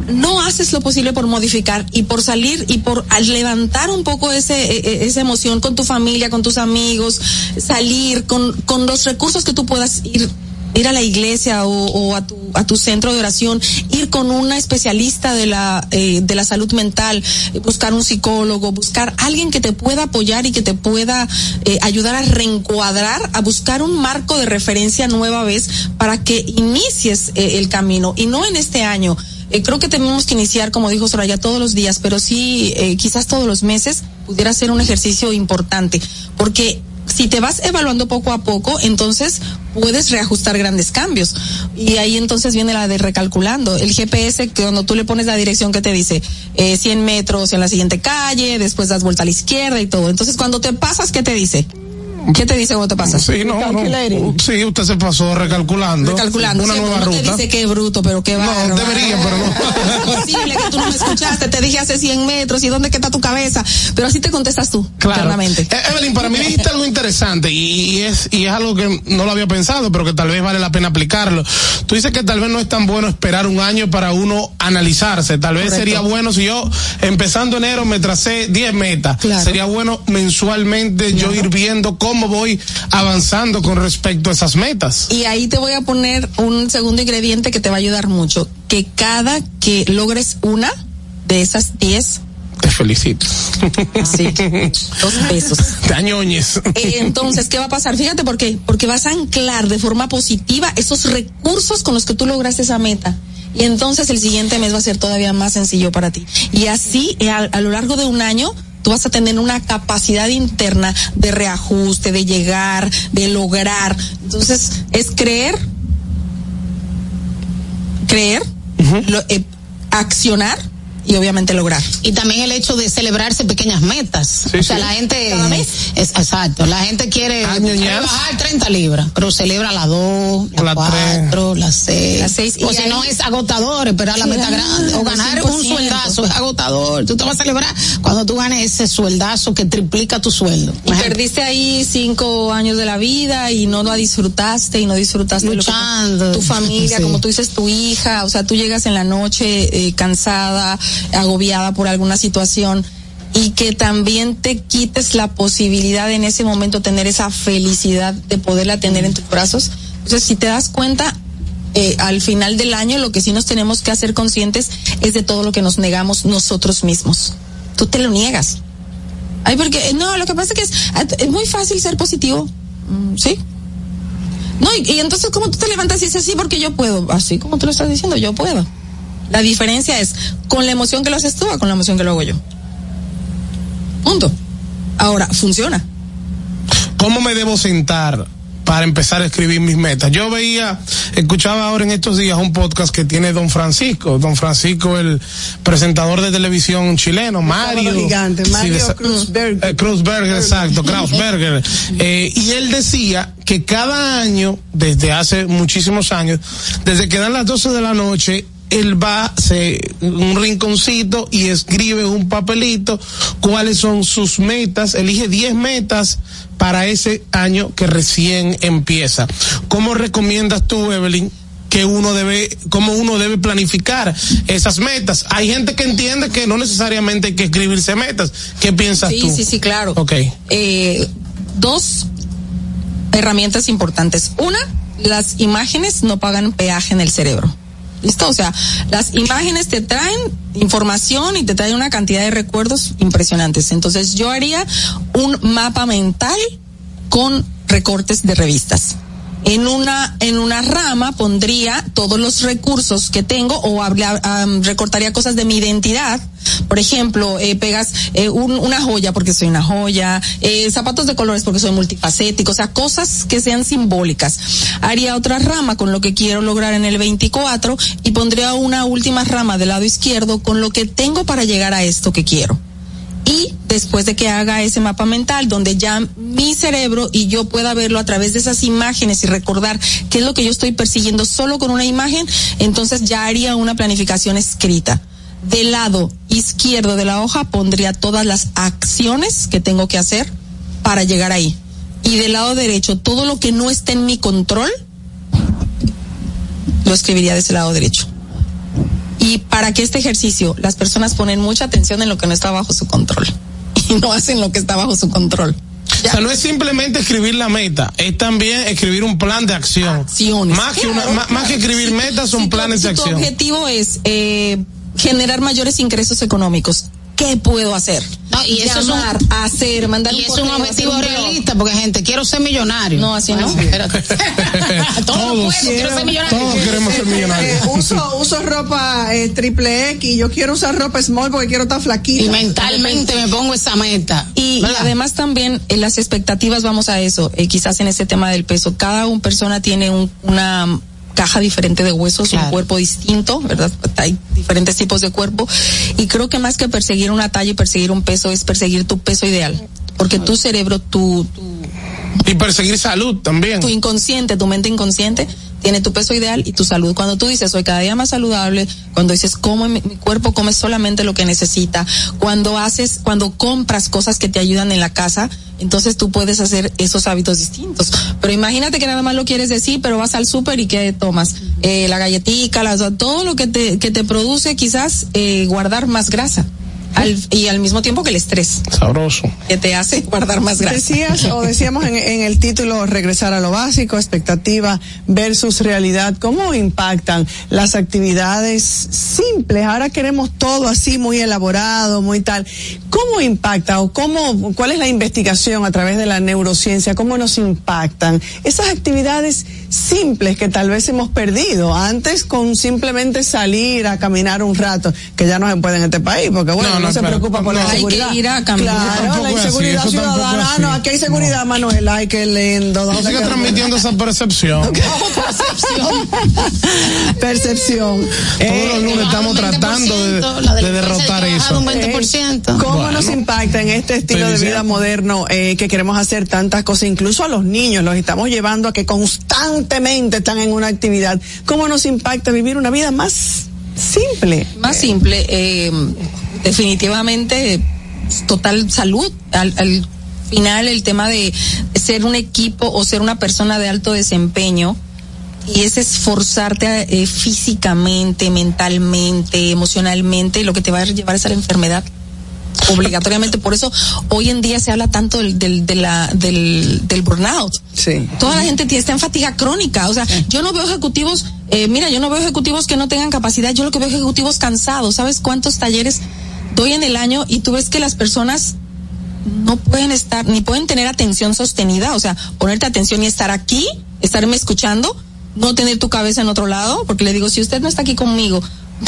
no haces lo posible por modificar y por salir y por levantar un poco ese e- e- esa emoción con tu familia, con tus amigos, salir con con los recursos que tú puedas ir ir a la iglesia o, a tu a tu centro de oración, ir con una especialista de la eh, de la salud mental, buscar un psicólogo, buscar alguien que te pueda apoyar y que te pueda eh, ayudar a reencuadrar, a buscar un marco de referencia nueva vez para que inicies eh, el camino y no en este año. Eh, creo que tenemos que iniciar, como dijo Soraya, todos los días, pero sí, eh, quizás todos los meses pudiera ser un ejercicio importante, porque si te vas evaluando poco a poco, entonces puedes reajustar grandes cambios. Y ahí entonces viene la de recalculando. El GPS, que cuando tú le pones la dirección que te dice eh, 100 metros en la siguiente calle, después das vuelta a la izquierda y todo. Entonces cuando te pasas, ¿qué te dice? ¿Qué te dice cuando te pasas? Sí, no, no. Sí, usted se pasó recalculando. Recalculando. Una nueva no te ruta. dice que bruto, pero qué bárbaro. debería, pero no. Es posible que tú no me escuchaste, te dije hace 100 metros y dónde que está tu cabeza. Pero así te contestas tú, Claro. internamente. Eh, Evelyn, para mí dijiste algo interesante y, es y es algo que no lo había pensado, pero que tal vez vale la pena aplicarlo. Tú dices que tal vez no es tan bueno esperar un año para uno analizarse. Tal vez Correcto. sería bueno si yo empezando enero me tracé 10 metas. Claro. Sería bueno mensualmente yo ir viendo cómo voy avanzando con respecto a esas metas. Y ahí te voy a poner un segundo ingrediente que te va a ayudar mucho. Que cada que logres una de esas 10, Te felicito. sí, dos pesos. Te añoñes. Eh, Entonces, ¿qué va a pasar? Fíjate por qué. Porque vas a anclar de forma positiva esos recursos con los que tú lograste esa meta. Y entonces el siguiente mes va a ser todavía más sencillo para ti. Y así, eh, a, a lo largo de un año, tú vas a tener una capacidad interna de reajuste, de llegar, de lograr. Entonces, es creer, creer, lo- eh, accionar y obviamente lograr. Y también el hecho de celebrarse pequeñas metas. Sí, o sea, sí. la gente. Cada mes. Es, exacto. La gente quiere Ah, bajar 30 libras, pero celebra las 2, O las la 4, las 6. Las seis, O si ahí- no es agotador, esperar la meta grande. O ganar un 100%. sueldazo es agotador. Tú te vas a celebrar cuando tú ganes ese sueldazo que triplica tu sueldo. Y perdiste ahí cinco años de la vida y no lo disfrutaste y no disfrutaste de lo que- Luchando. tu familia, Sí. como tú dices, tu hija, o sea, tú llegas en la noche eh, cansada, agobiada por alguna situación y que también te quites la posibilidad en ese momento tener esa felicidad de poderla tener en tus brazos. Entonces, si te das cuenta, eh, al final del año lo que sí nos tenemos que hacer conscientes es de todo lo que nos negamos nosotros mismos. Tú te lo niegas Ay, porque, no, lo que pasa es que es, es muy fácil ser positivo. Mm, sí. No, y, y entonces, ¿cómo tú te levantas y dices, sí, porque yo puedo? Así como tú lo estás diciendo, yo puedo. La diferencia es con la emoción que lo haces tú o con la emoción que lo hago yo. Punto. Ahora, funciona. ¿Cómo me debo sentar para empezar a escribir mis metas? Yo veía, escuchaba ahora en estos días un podcast que tiene Don Francisco, Don Francisco, el presentador de televisión chileno, Mario. gigante, Sí, Mario Kruzberger. eh, Kruzberger, exacto, Krausberger. Eh, y él decía que cada año, desde hace muchísimos años, desde que dan las 12 de la noche, él va se un rinconcito y escribe un papelito cuáles son sus metas, elige 10 metas para ese año que recién empieza. ¿Cómo recomiendas tú, Evelyn? que uno debe, cómo uno debe planificar esas metas. Hay gente que entiende que no necesariamente hay que escribirse metas. ¿Qué piensas Sí, tú? sí, sí, claro. Ok. Eh, dos herramientas importantes. Una, las imágenes no pagan peaje en el cerebro. ¿Listo? O sea, las imágenes te traen información y te traen una cantidad de recuerdos impresionantes. Entonces yo haría un mapa mental con recortes de revistas. En una, en una rama pondría todos los recursos que tengo o habla- am, recortaría cosas de mi identidad. Por ejemplo, eh, pegas eh, un- una joya porque soy una joya, eh, zapatos de colores porque soy multifacético, o sea, cosas que sean simbólicas. Haría otra rama con lo que quiero lograr en el 24 y pondría una última rama del lado izquierdo con lo que tengo para llegar a esto que quiero y después de que haga ese mapa mental donde ya mi cerebro y yo pueda verlo a través de esas imágenes y recordar qué es lo que yo estoy persiguiendo solo con una imagen, entonces ya haría una planificación escrita. Del lado izquierdo de la hoja pondría todas las acciones que tengo que hacer para llegar ahí. Y del lado derecho, todo lo que no esté en mi control, lo escribiría de ese lado derecho. Y para que este ejercicio, las personas ponen mucha atención en lo que no está bajo su control y no hacen lo que está bajo su control. O sea, no es simplemente escribir la meta, es también escribir un plan de acción. Acciones. Más que, una- Claro, más, que escribir metas, son Si tu- planes de si tu acción. objetivo es eh, generar mayores ingresos económicos. ¿Qué puedo hacer? No, y eso es un- Llamar, hacer, mandar Y un es un correo, objetivo hacer un blog. realista, porque gente, quiero ser millonario. No, así no. espérate. Todo lo Todos, puedo, quiero ser millonario. todos queremos ser Eh, millonarios. uso, uso ropa eh, triple X y yo quiero usar ropa small porque quiero estar flaquita. Y mentalmente me pongo esa meta. Y, y además también eh, las expectativas, vamos a eso, eh, quizás en este tema del peso, cada un persona tiene un- una caja diferente de huesos, Claro. un cuerpo distinto, ¿verdad? Hay diferentes tipos de cuerpo y creo que más que perseguir una talla y perseguir un peso es perseguir tu peso ideal, porque tu cerebro, tu, tu Y perseguir salud también. tu inconsciente, tu mente inconsciente, tiene tu peso ideal y tu salud. Cuando tú dices soy cada día más saludable, cuando dices como mi, mi cuerpo come solamente lo que necesita, cuando haces, cuando compras cosas que te ayudan en la casa, entonces tú puedes hacer esos hábitos distintos. Pero imagínate que nada más lo quieres decir, pero vas al súper y ¿qué tomas? Eh, la galletica, la, todo lo que te, que te produce quizás eh, guardar más grasa. Al- y al mismo tiempo que el estrés, Sabroso. que te hace guardar más grasa. Decías o decíamos en, en el título regresar a lo básico, expectativa versus realidad. ¿Cómo impactan las actividades simples? Ahora queremos todo así muy elaborado, muy tal. ¿Cómo impacta o cómo, cuál es la investigación a través de la neurociencia? ¿Cómo nos impactan esas actividades simples que tal vez hemos perdido antes con simplemente salir a caminar un rato, que ya no se puede en este país, porque bueno, No, no, no, se preocupa por no. la Hay que seguridad. ir a caminar. Claro, la así, inseguridad es ciudadana. así. No, aquí hay seguridad, Manuel. Ay, qué lindo. No ¿Dónde siga quedó? transmitiendo esa percepción. Percepción. Todos Eh, los lunes estamos un 20%, tratando de, de derrotar eso. un 20%. ¿Cómo Bueno. nos impacta en este estilo de vida moderno eh, que queremos hacer tantas cosas? Incluso a los niños los estamos llevando a que constantemente están en una actividad. ¿Cómo nos impacta vivir una vida más simple? más simple, eh, definitivamente total salud. Al, al final el tema de ser un equipo o ser una persona de alto desempeño y es esforzarte eh, físicamente, mentalmente, emocionalmente, lo que te va a llevar es a la enfermedad obligatoriamente. Por eso hoy en día se habla tanto del, del, de la- del, del burnout. Sí. Toda la gente está en fatiga crónica. O sea, yo no veo ejecutivos, eh, mira, yo no veo ejecutivos que no tengan capacidad, yo lo que veo ejecutivos cansados. ¿Sabes cuántos talleres doy en el año? Y tú ves que las personas no pueden estar, ni pueden tener atención sostenida, o sea, ponerte atención y estar aquí, estarme escuchando, no tener tu cabeza en otro lado, porque le digo, si usted no está aquí conmigo,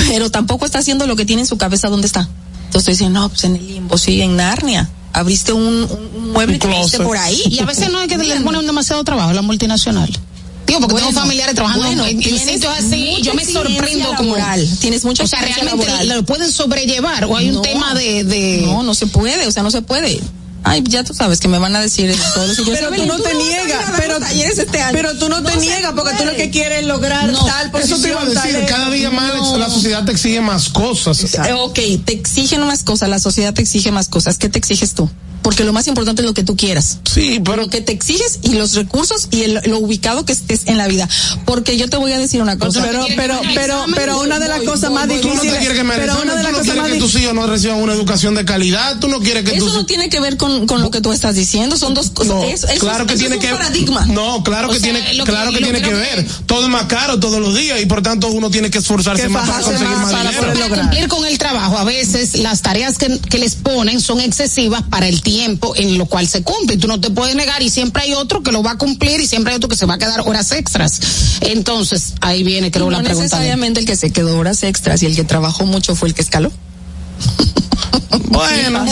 pero tampoco está haciendo lo que tiene en su cabeza, ¿dónde está? Entonces dicen, no, pues en el limbo, sí, en Narnia. Abriste un, un, un mueble y te por ahí. Y a veces no es que les ponen demasiado trabajo a la multinacional. Digo, porque tengo familiares trabajando bueno, en, sitios así, yo me sorprendo como laboral, tienes mucha O sea, realmente laboral. lo pueden sobrellevar o hay un tema de, de No, no se puede, o sea, no se puede. Ay, ya tú sabes que me van a decir todos los. Pero "Oye, tú no te niegas, pero, este año". pero tú no te niegas porque tú lo que quieres es lograr No, tal Eso posición. te iba a decir, tal- cada día más No. la sociedad te exige más cosas. Eh, ok, te exigen más cosas, la sociedad te exige más cosas. ¿Qué te exiges tú? Porque lo más importante es lo que tú quieras. Sí, pero Lo que te exiges y los recursos y el- lo ubicado que estés en la vida. Porque yo te voy a decir una cosa. Pero, pero, pero, pero una de las cosas más tú no te difíciles, quieres que me pero una de las tú no cosas quieres más que tus hijos no reciban una educación de calidad, tú no quieres que Eso no tiene que ver con, con lo que tú estás diciendo, son dos cosas. No, eso, eso claro es, que eso tiene es un que paradigma. No, claro O que sea, tiene que- claro que tiene que creo ver. que- Todo es más caro todos los días y por tanto uno tiene que esforzarse Que más para conseguir más dinero. para cumplir con el trabajo, a veces las tareas que, que les ponen son excesivas para el tiempo en lo cual se cumple. Y tú no te puedes negar y siempre hay otro que lo va a cumplir y siempre hay otro que se va a quedar horas extras. Entonces, ahí viene creo la pregunta. de- necesariamente el que se quedó horas extras y el que trabajó mucho fue el que escaló. Bueno,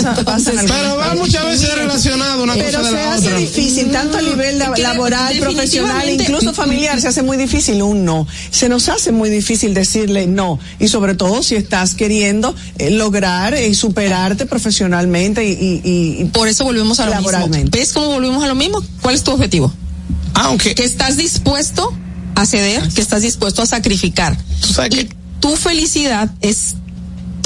pero va muchas veces relacionado una Pero cosa de se la hace otra. difícil, tanto a nivel la- que laboral, profesional, incluso familiar, se hace muy difícil un no. Se nos hace muy difícil decirle no. Y sobre todo si estás queriendo eh, lograr y superarte profesionalmente y, y- y- Por eso volvemos a lo mismo. ¿Ves cómo volvemos a lo mismo? ¿Cuál es tu objetivo? Aunque Que estás dispuesto a ceder, que estás dispuesto a sacrificar. Tú sabes Y que- tu felicidad es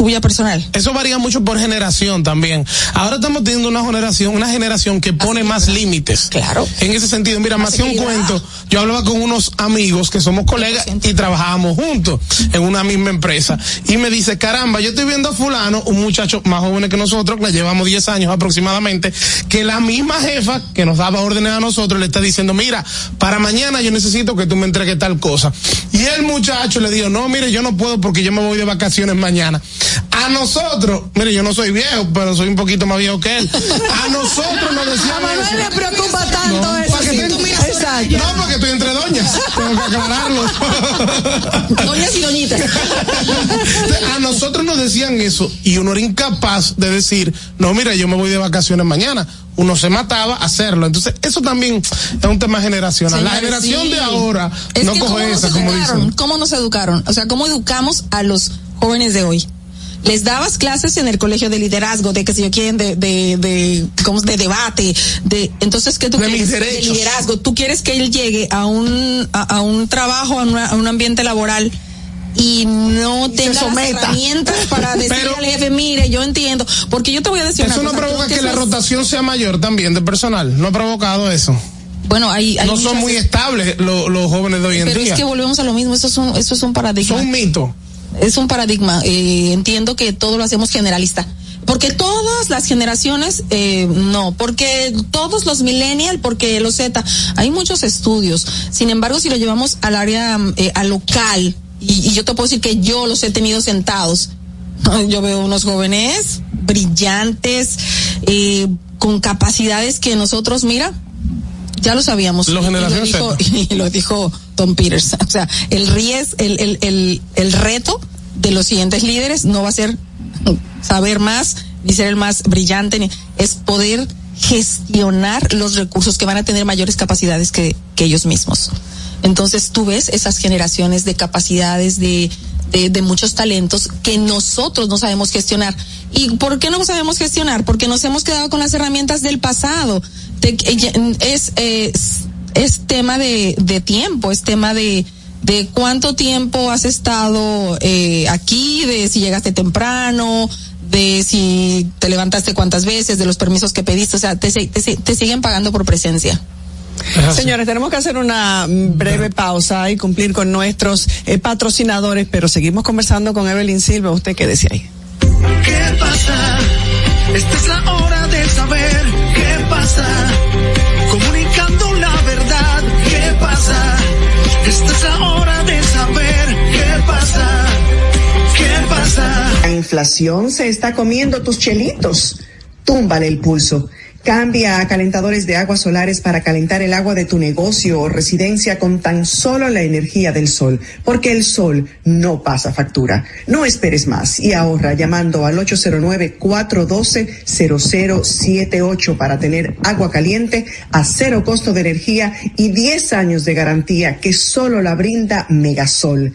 tuya personal. Eso varía mucho por generación también. Ahora estamos teniendo una generación, una generación que pone más límites. Claro. En ese sentido, mira, Más hacía un cuento. Yo hablaba con unos amigos que somos colegas y trabajábamos juntos en una misma empresa. Y me dice, caramba, yo estoy viendo a fulano, un muchacho más joven que nosotros, que le llevamos 10 años aproximadamente, que la misma jefa que nos daba órdenes a nosotros le está diciendo, mira, para mañana yo necesito que tú me entregues tal cosa. Y el muchacho le dijo, no, mire, yo no puedo porque yo me voy de vacaciones mañana. A nosotros, mire, yo no soy viejo, pero soy un poquito más viejo que él. A nosotros nos decían A Manuel eso. le preocupa tanto No, eso. para que sí. tenga- Exacto. No, porque estoy entre doñas. Tengo que aclararlo. Doñas y doñitas. A nosotros nos decían eso y uno era incapaz de decir, no, mira, yo me voy de vacaciones mañana. Uno se mataba a hacerlo. Entonces, eso también es un tema generacional. la Señores, generación sí. de ahora Es no coge ¿cómo esa, como educaron? dicen. ¿Cómo nos educaron? O sea, ¿cómo educamos a los jóvenes de hoy? Les dabas clases en el colegio de liderazgo, de que si yo quieren, de, de, de, ¿cómo? de debate, de, entonces, ¿qué tú De quieres? De liderazgo. Tú quieres que él llegue a un, a, a un trabajo, a, una- a un ambiente laboral y no tenga las herramientas para decirle Pero- al jefe, mire, yo entiendo, porque yo te voy a decir Eso una no cosa, provoca creo que la rotación sea mayor también de personal. No ha provocado eso. bueno, hay, hay No son muy estables lo- los jóvenes de hoy en pero día. es que volvemos a lo mismo, eso es un, eso es un paradigma. Son un mito. Es un paradigma. Eh, entiendo que todo lo hacemos generalista. Porque todas las generaciones, eh, no, porque todos los millennials, porque los Z, hay muchos estudios. Sin embargo, si lo llevamos al área, eh, al local, y, y yo te puedo decir que yo los he tenido sentados, yo veo unos jóvenes brillantes, eh, con capacidades que nosotros, mira, ya lo sabíamos. Y- lo dijo, y lo dijo Tom Peters. O sea, el ries, el, el, el, el reto de los siguientes líderes no va a ser saber más, ni ser el más brillante, ni, es poder gestionar los recursos que van a tener mayores capacidades que, que ellos mismos. Entonces tú ves esas generaciones de capacidades, de, de, de muchos talentos que nosotros no sabemos gestionar. ¿Y por qué no sabemos gestionar? Porque nos hemos quedado con las herramientas del pasado. Te- es, es, es tema de, de tiempo, es tema de, de cuánto tiempo has estado eh, aquí, de si llegaste temprano, de si te levantaste cuántas veces, de los permisos que pediste, o sea, te, se- te, se- te siguen pagando por presencia. Señores, tenemos que hacer una breve pausa y cumplir con nuestros eh, patrocinadores, pero seguimos conversando con Evelyn Silva. ¿Usted qué decía ahí? ¿Qué pasa? Esta es la hora de saber qué pasa. Se está comiendo tus chelitos. túmbale el pulso. Cambia a calentadores de aguas solares para calentar el agua de tu negocio o residencia con tan solo la energía del sol, porque el sol no pasa factura. No esperes más y ahorra llamando al 809-412-0078 para tener agua caliente a cero costo de energía y 10 años de garantía que solo la brinda Megasol.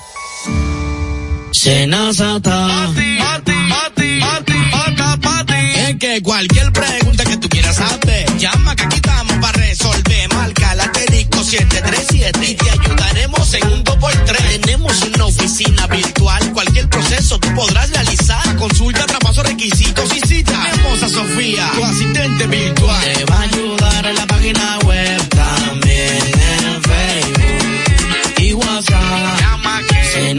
Senazata. Es que cualquier pregunta que tú quieras hacer, llama que aquí estamos para resolver. Marca la asterisco 737 y te ayudaremos en un 2x3. Tenemos una oficina virtual, cualquier proceso tú podrás realizar. Consulta, traspaso, requisitos y cita. Tenemos a Sofía, tu asistente virtual. Te va a ayudar en la página web,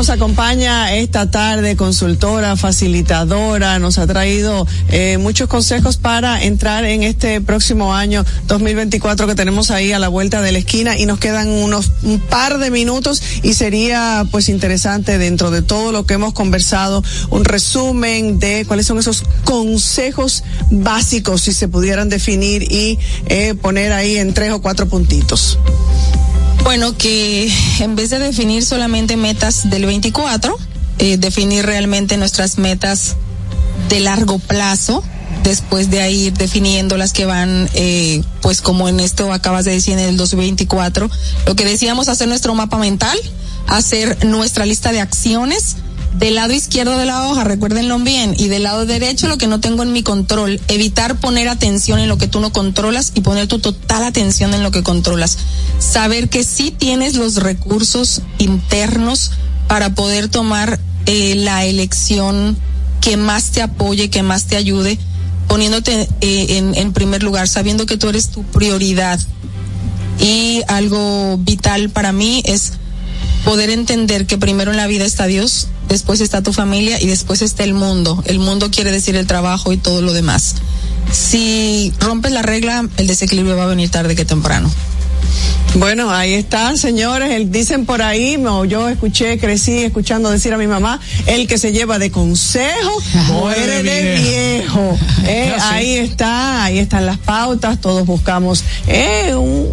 nos acompaña esta tarde, consultora, facilitadora, nos ha traído eh, muchos consejos para entrar en este próximo año 2024 que tenemos ahí a la vuelta de la esquina y nos quedan unos un par de minutos y sería pues interesante dentro de todo lo que hemos conversado un resumen de cuáles son esos consejos básicos si se pudieran definir y eh, poner ahí en tres o cuatro puntitos. Bueno, que en vez de definir solamente metas del 24, eh, definir realmente nuestras metas de largo plazo, después de ahí ir definiendo las que van, eh, pues como en esto acabas de decir en el 2024, lo que decíamos, hacer nuestro mapa mental, hacer nuestra lista de acciones, del lado izquierdo de la hoja, recuérdenlo bien, y del lado derecho lo que no tengo en mi control, evitar poner atención en lo que tú no controlas y poner tu total atención en lo que controlas. Saber que sí tienes los recursos internos para poder tomar eh, la elección que más te apoye, que más te ayude, poniéndote eh, en, en primer lugar, sabiendo que tú eres tu prioridad. Y algo vital para mí es poder entender que primero en la vida está Dios, después está tu familia y después está el mundo. El mundo quiere decir el trabajo y todo lo demás. Si rompes la regla, el desequilibrio va a venir tarde que temprano. Bueno, ahí están, señores. El, dicen por ahí, no, yo escuché, crecí escuchando decir a mi mamá, el que se lleva de consejo muere de viejo. Eh, ahí está, ahí están las pautas. Todos buscamos eh, un,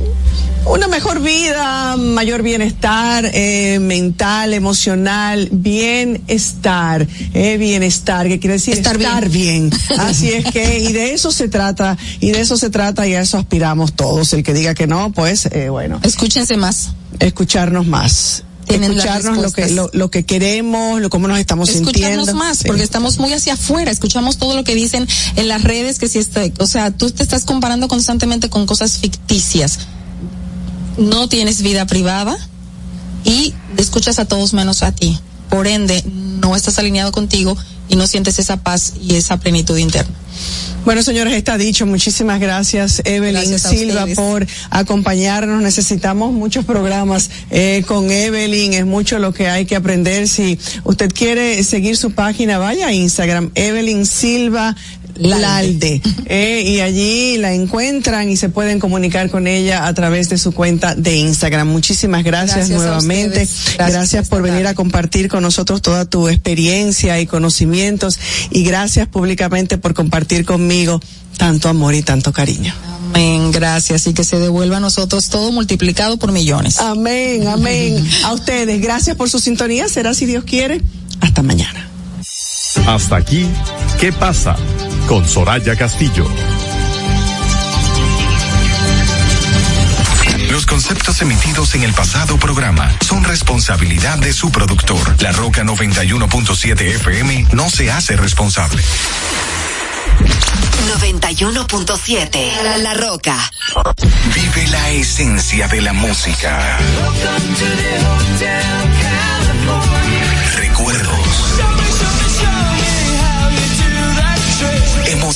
una mejor vida, mayor bienestar eh, mental, emocional, bienestar, eh, bienestar, que quiere decir estar, bien. Así es que, y de eso se trata, y de eso se trata y a eso aspiramos todos. El que diga que no, pues, eh, bueno. Escúchense más. Escucharnos más. Escucharnos lo que, lo, lo que queremos, lo, cómo nos estamos escucharnos sintiendo. más, Sí. porque estamos muy hacia afuera, escuchamos todo lo que dicen en las redes, que si este, o sea, tú te estás comparando constantemente con cosas ficticias. No tienes vida privada y escuchas a todos menos a ti. Por ende, no estás alineado contigo y no sientes esa paz y esa plenitud interna. Bueno, señores, está dicho. Muchísimas gracias, Evelyn Gracias Silva, ustedes. por acompañarnos. Necesitamos muchos programas eh, con Evelyn. Es mucho lo que hay que aprender. Si usted quiere seguir su página, vaya a Instagram, Evelyn Silva. Lalde, eh, y allí la encuentran y se pueden comunicar con ella a través de su cuenta de Instagram. Muchísimas gracias, nuevamente. Gracias por venir a compartir con nosotros toda tu experiencia y conocimientos y gracias públicamente por compartir conmigo tanto amor y tanto cariño. Amén, gracias. Y que se devuelva a nosotros todo multiplicado por millones. Amén, amén. A ustedes, gracias por su sintonía. Será si Dios quiere. Hasta mañana. Hasta aquí, ¿qué pasa? Con Soraya Castillo. Los conceptos emitidos en el pasado programa son responsabilidad de su productor. La Roca 91.7 FM no se hace responsable. 91.7 La, La Roca. Vive la esencia de la música. Recuerdos.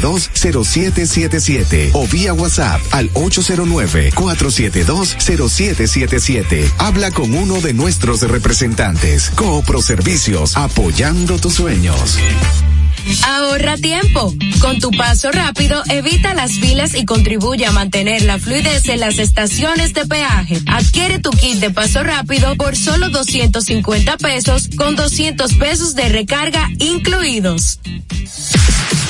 809-472-0777 o vía WhatsApp al 809-472-0777. Habla con uno de nuestros representantes. Coopro Servicios, apoyando tus sueños. Ahorra tiempo. Con tu paso rápido, evita las filas y contribuye a mantener la fluidez en las estaciones de peaje. Adquiere tu kit de paso rápido por solo 250 pesos con 200 pesos de recarga incluidos.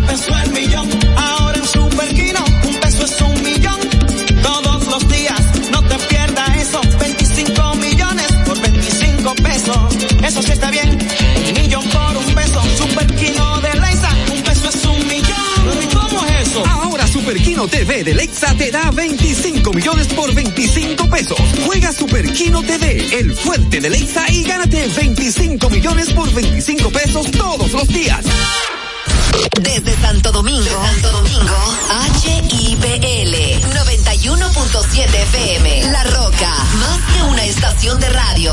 peso el millón. Ahora en Super Kino, un peso es un millón. Todos los días, no te pierdas eso. 25 millones por 25 pesos. Eso sí está bien. Un millón por un peso. Super Kino de Lexa, un peso es un millón. ¿Y cómo es eso? Ahora Super Kino TV de Lexa te da 25 millones por 25 pesos. Juega Super Kino TV, el fuerte de Lexa y gánate 25 millones por 25 pesos todos los días. Desde Santo Domingo, Santo Domingo, HIPL 91.7 FM, La Roca, más que una estación de radio.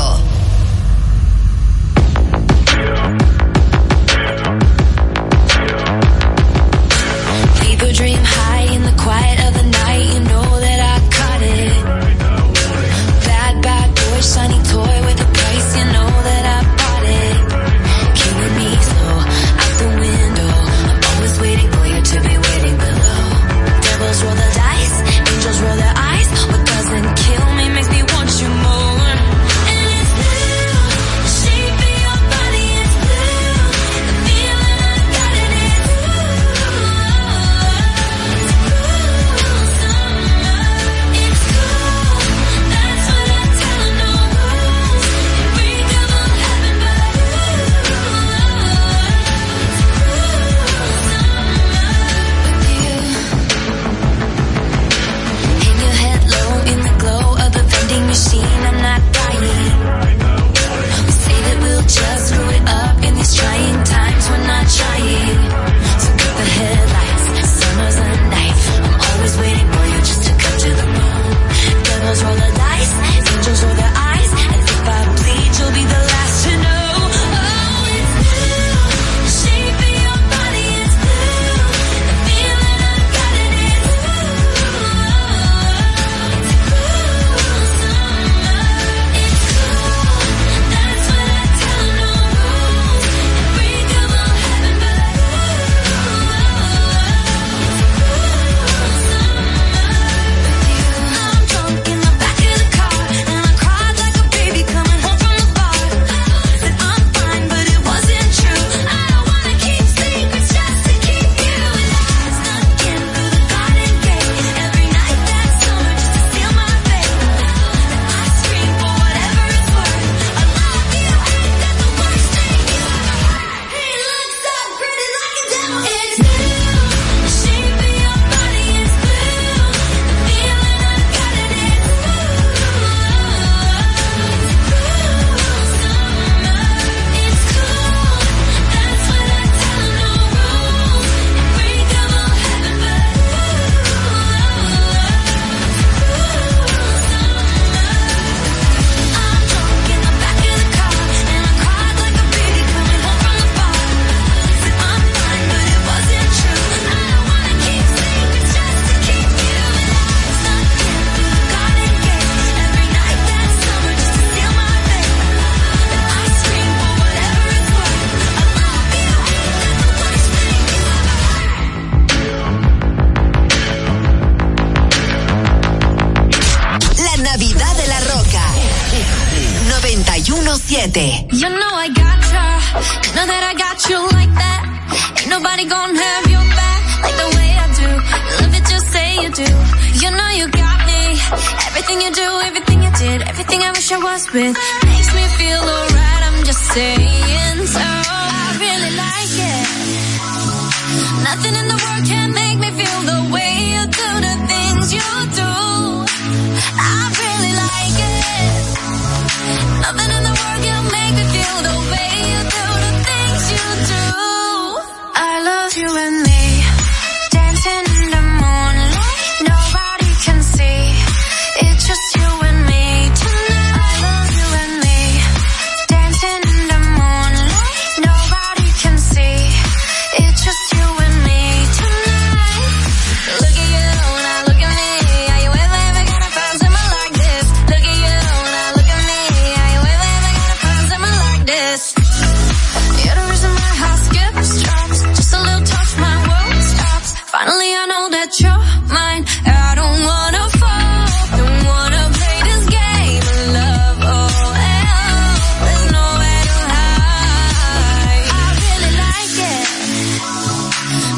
People dream high in the quiet of the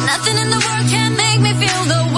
Nothing in the world can make me feel the way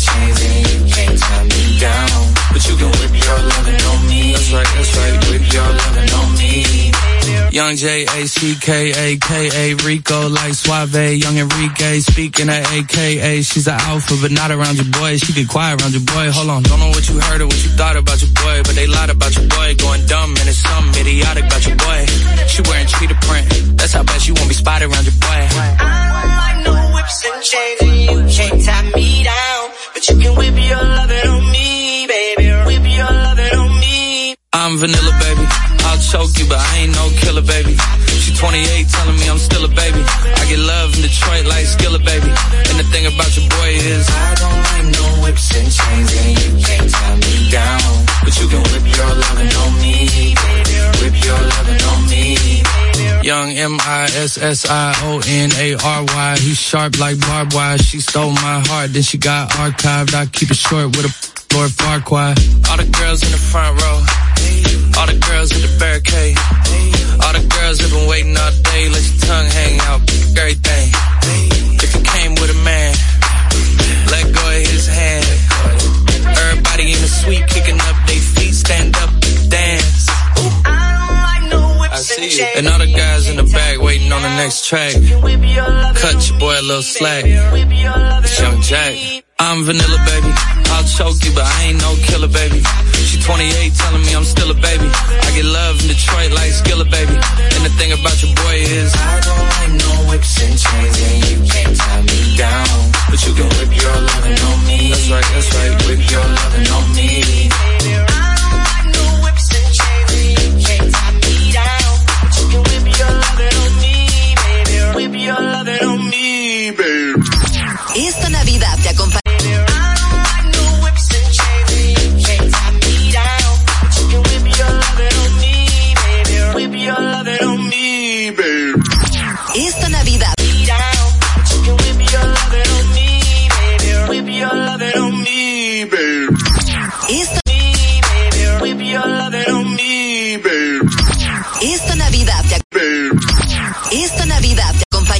Chains, and you can't tie me down. But you can whip your lovin' on me. That's right, that's right. Whip your lovin' on me. Young J A C K A K A Rico like Suave, Young Enrique speaking at AKA. She's an alpha, but not around your boy. She get quiet around your boy. Hold on, don't know what you heard or what you thought about your boy, but they lied about your boy. Going dumb and it's something idiotic about your boy. She wearing cheetah print. That's how bad she won't be spotted around your boy. Young M I S S I O N A R Y. He's sharp like barbed wire. She stole my heart, then she got archived. I keep it short with a Lord Farquaad. All the girls in the front row. All the girls at the barricade. All the girls have been waiting all day. Let your tongue hang out. Everything. And all the guys in the back waiting on the next track. Cut your boy a little slack. It's Young Jack. I'm vanilla, baby. I'll choke you, but I ain't no killer, baby. She 28, telling me I'm still a baby. I get love in Detroit like Skillet, baby. And the thing about your boy is I don't like no whips and chains, and you can't tie me down. But you can whip your lovin' on me. That's right, that's right. Whip your lovin' on me.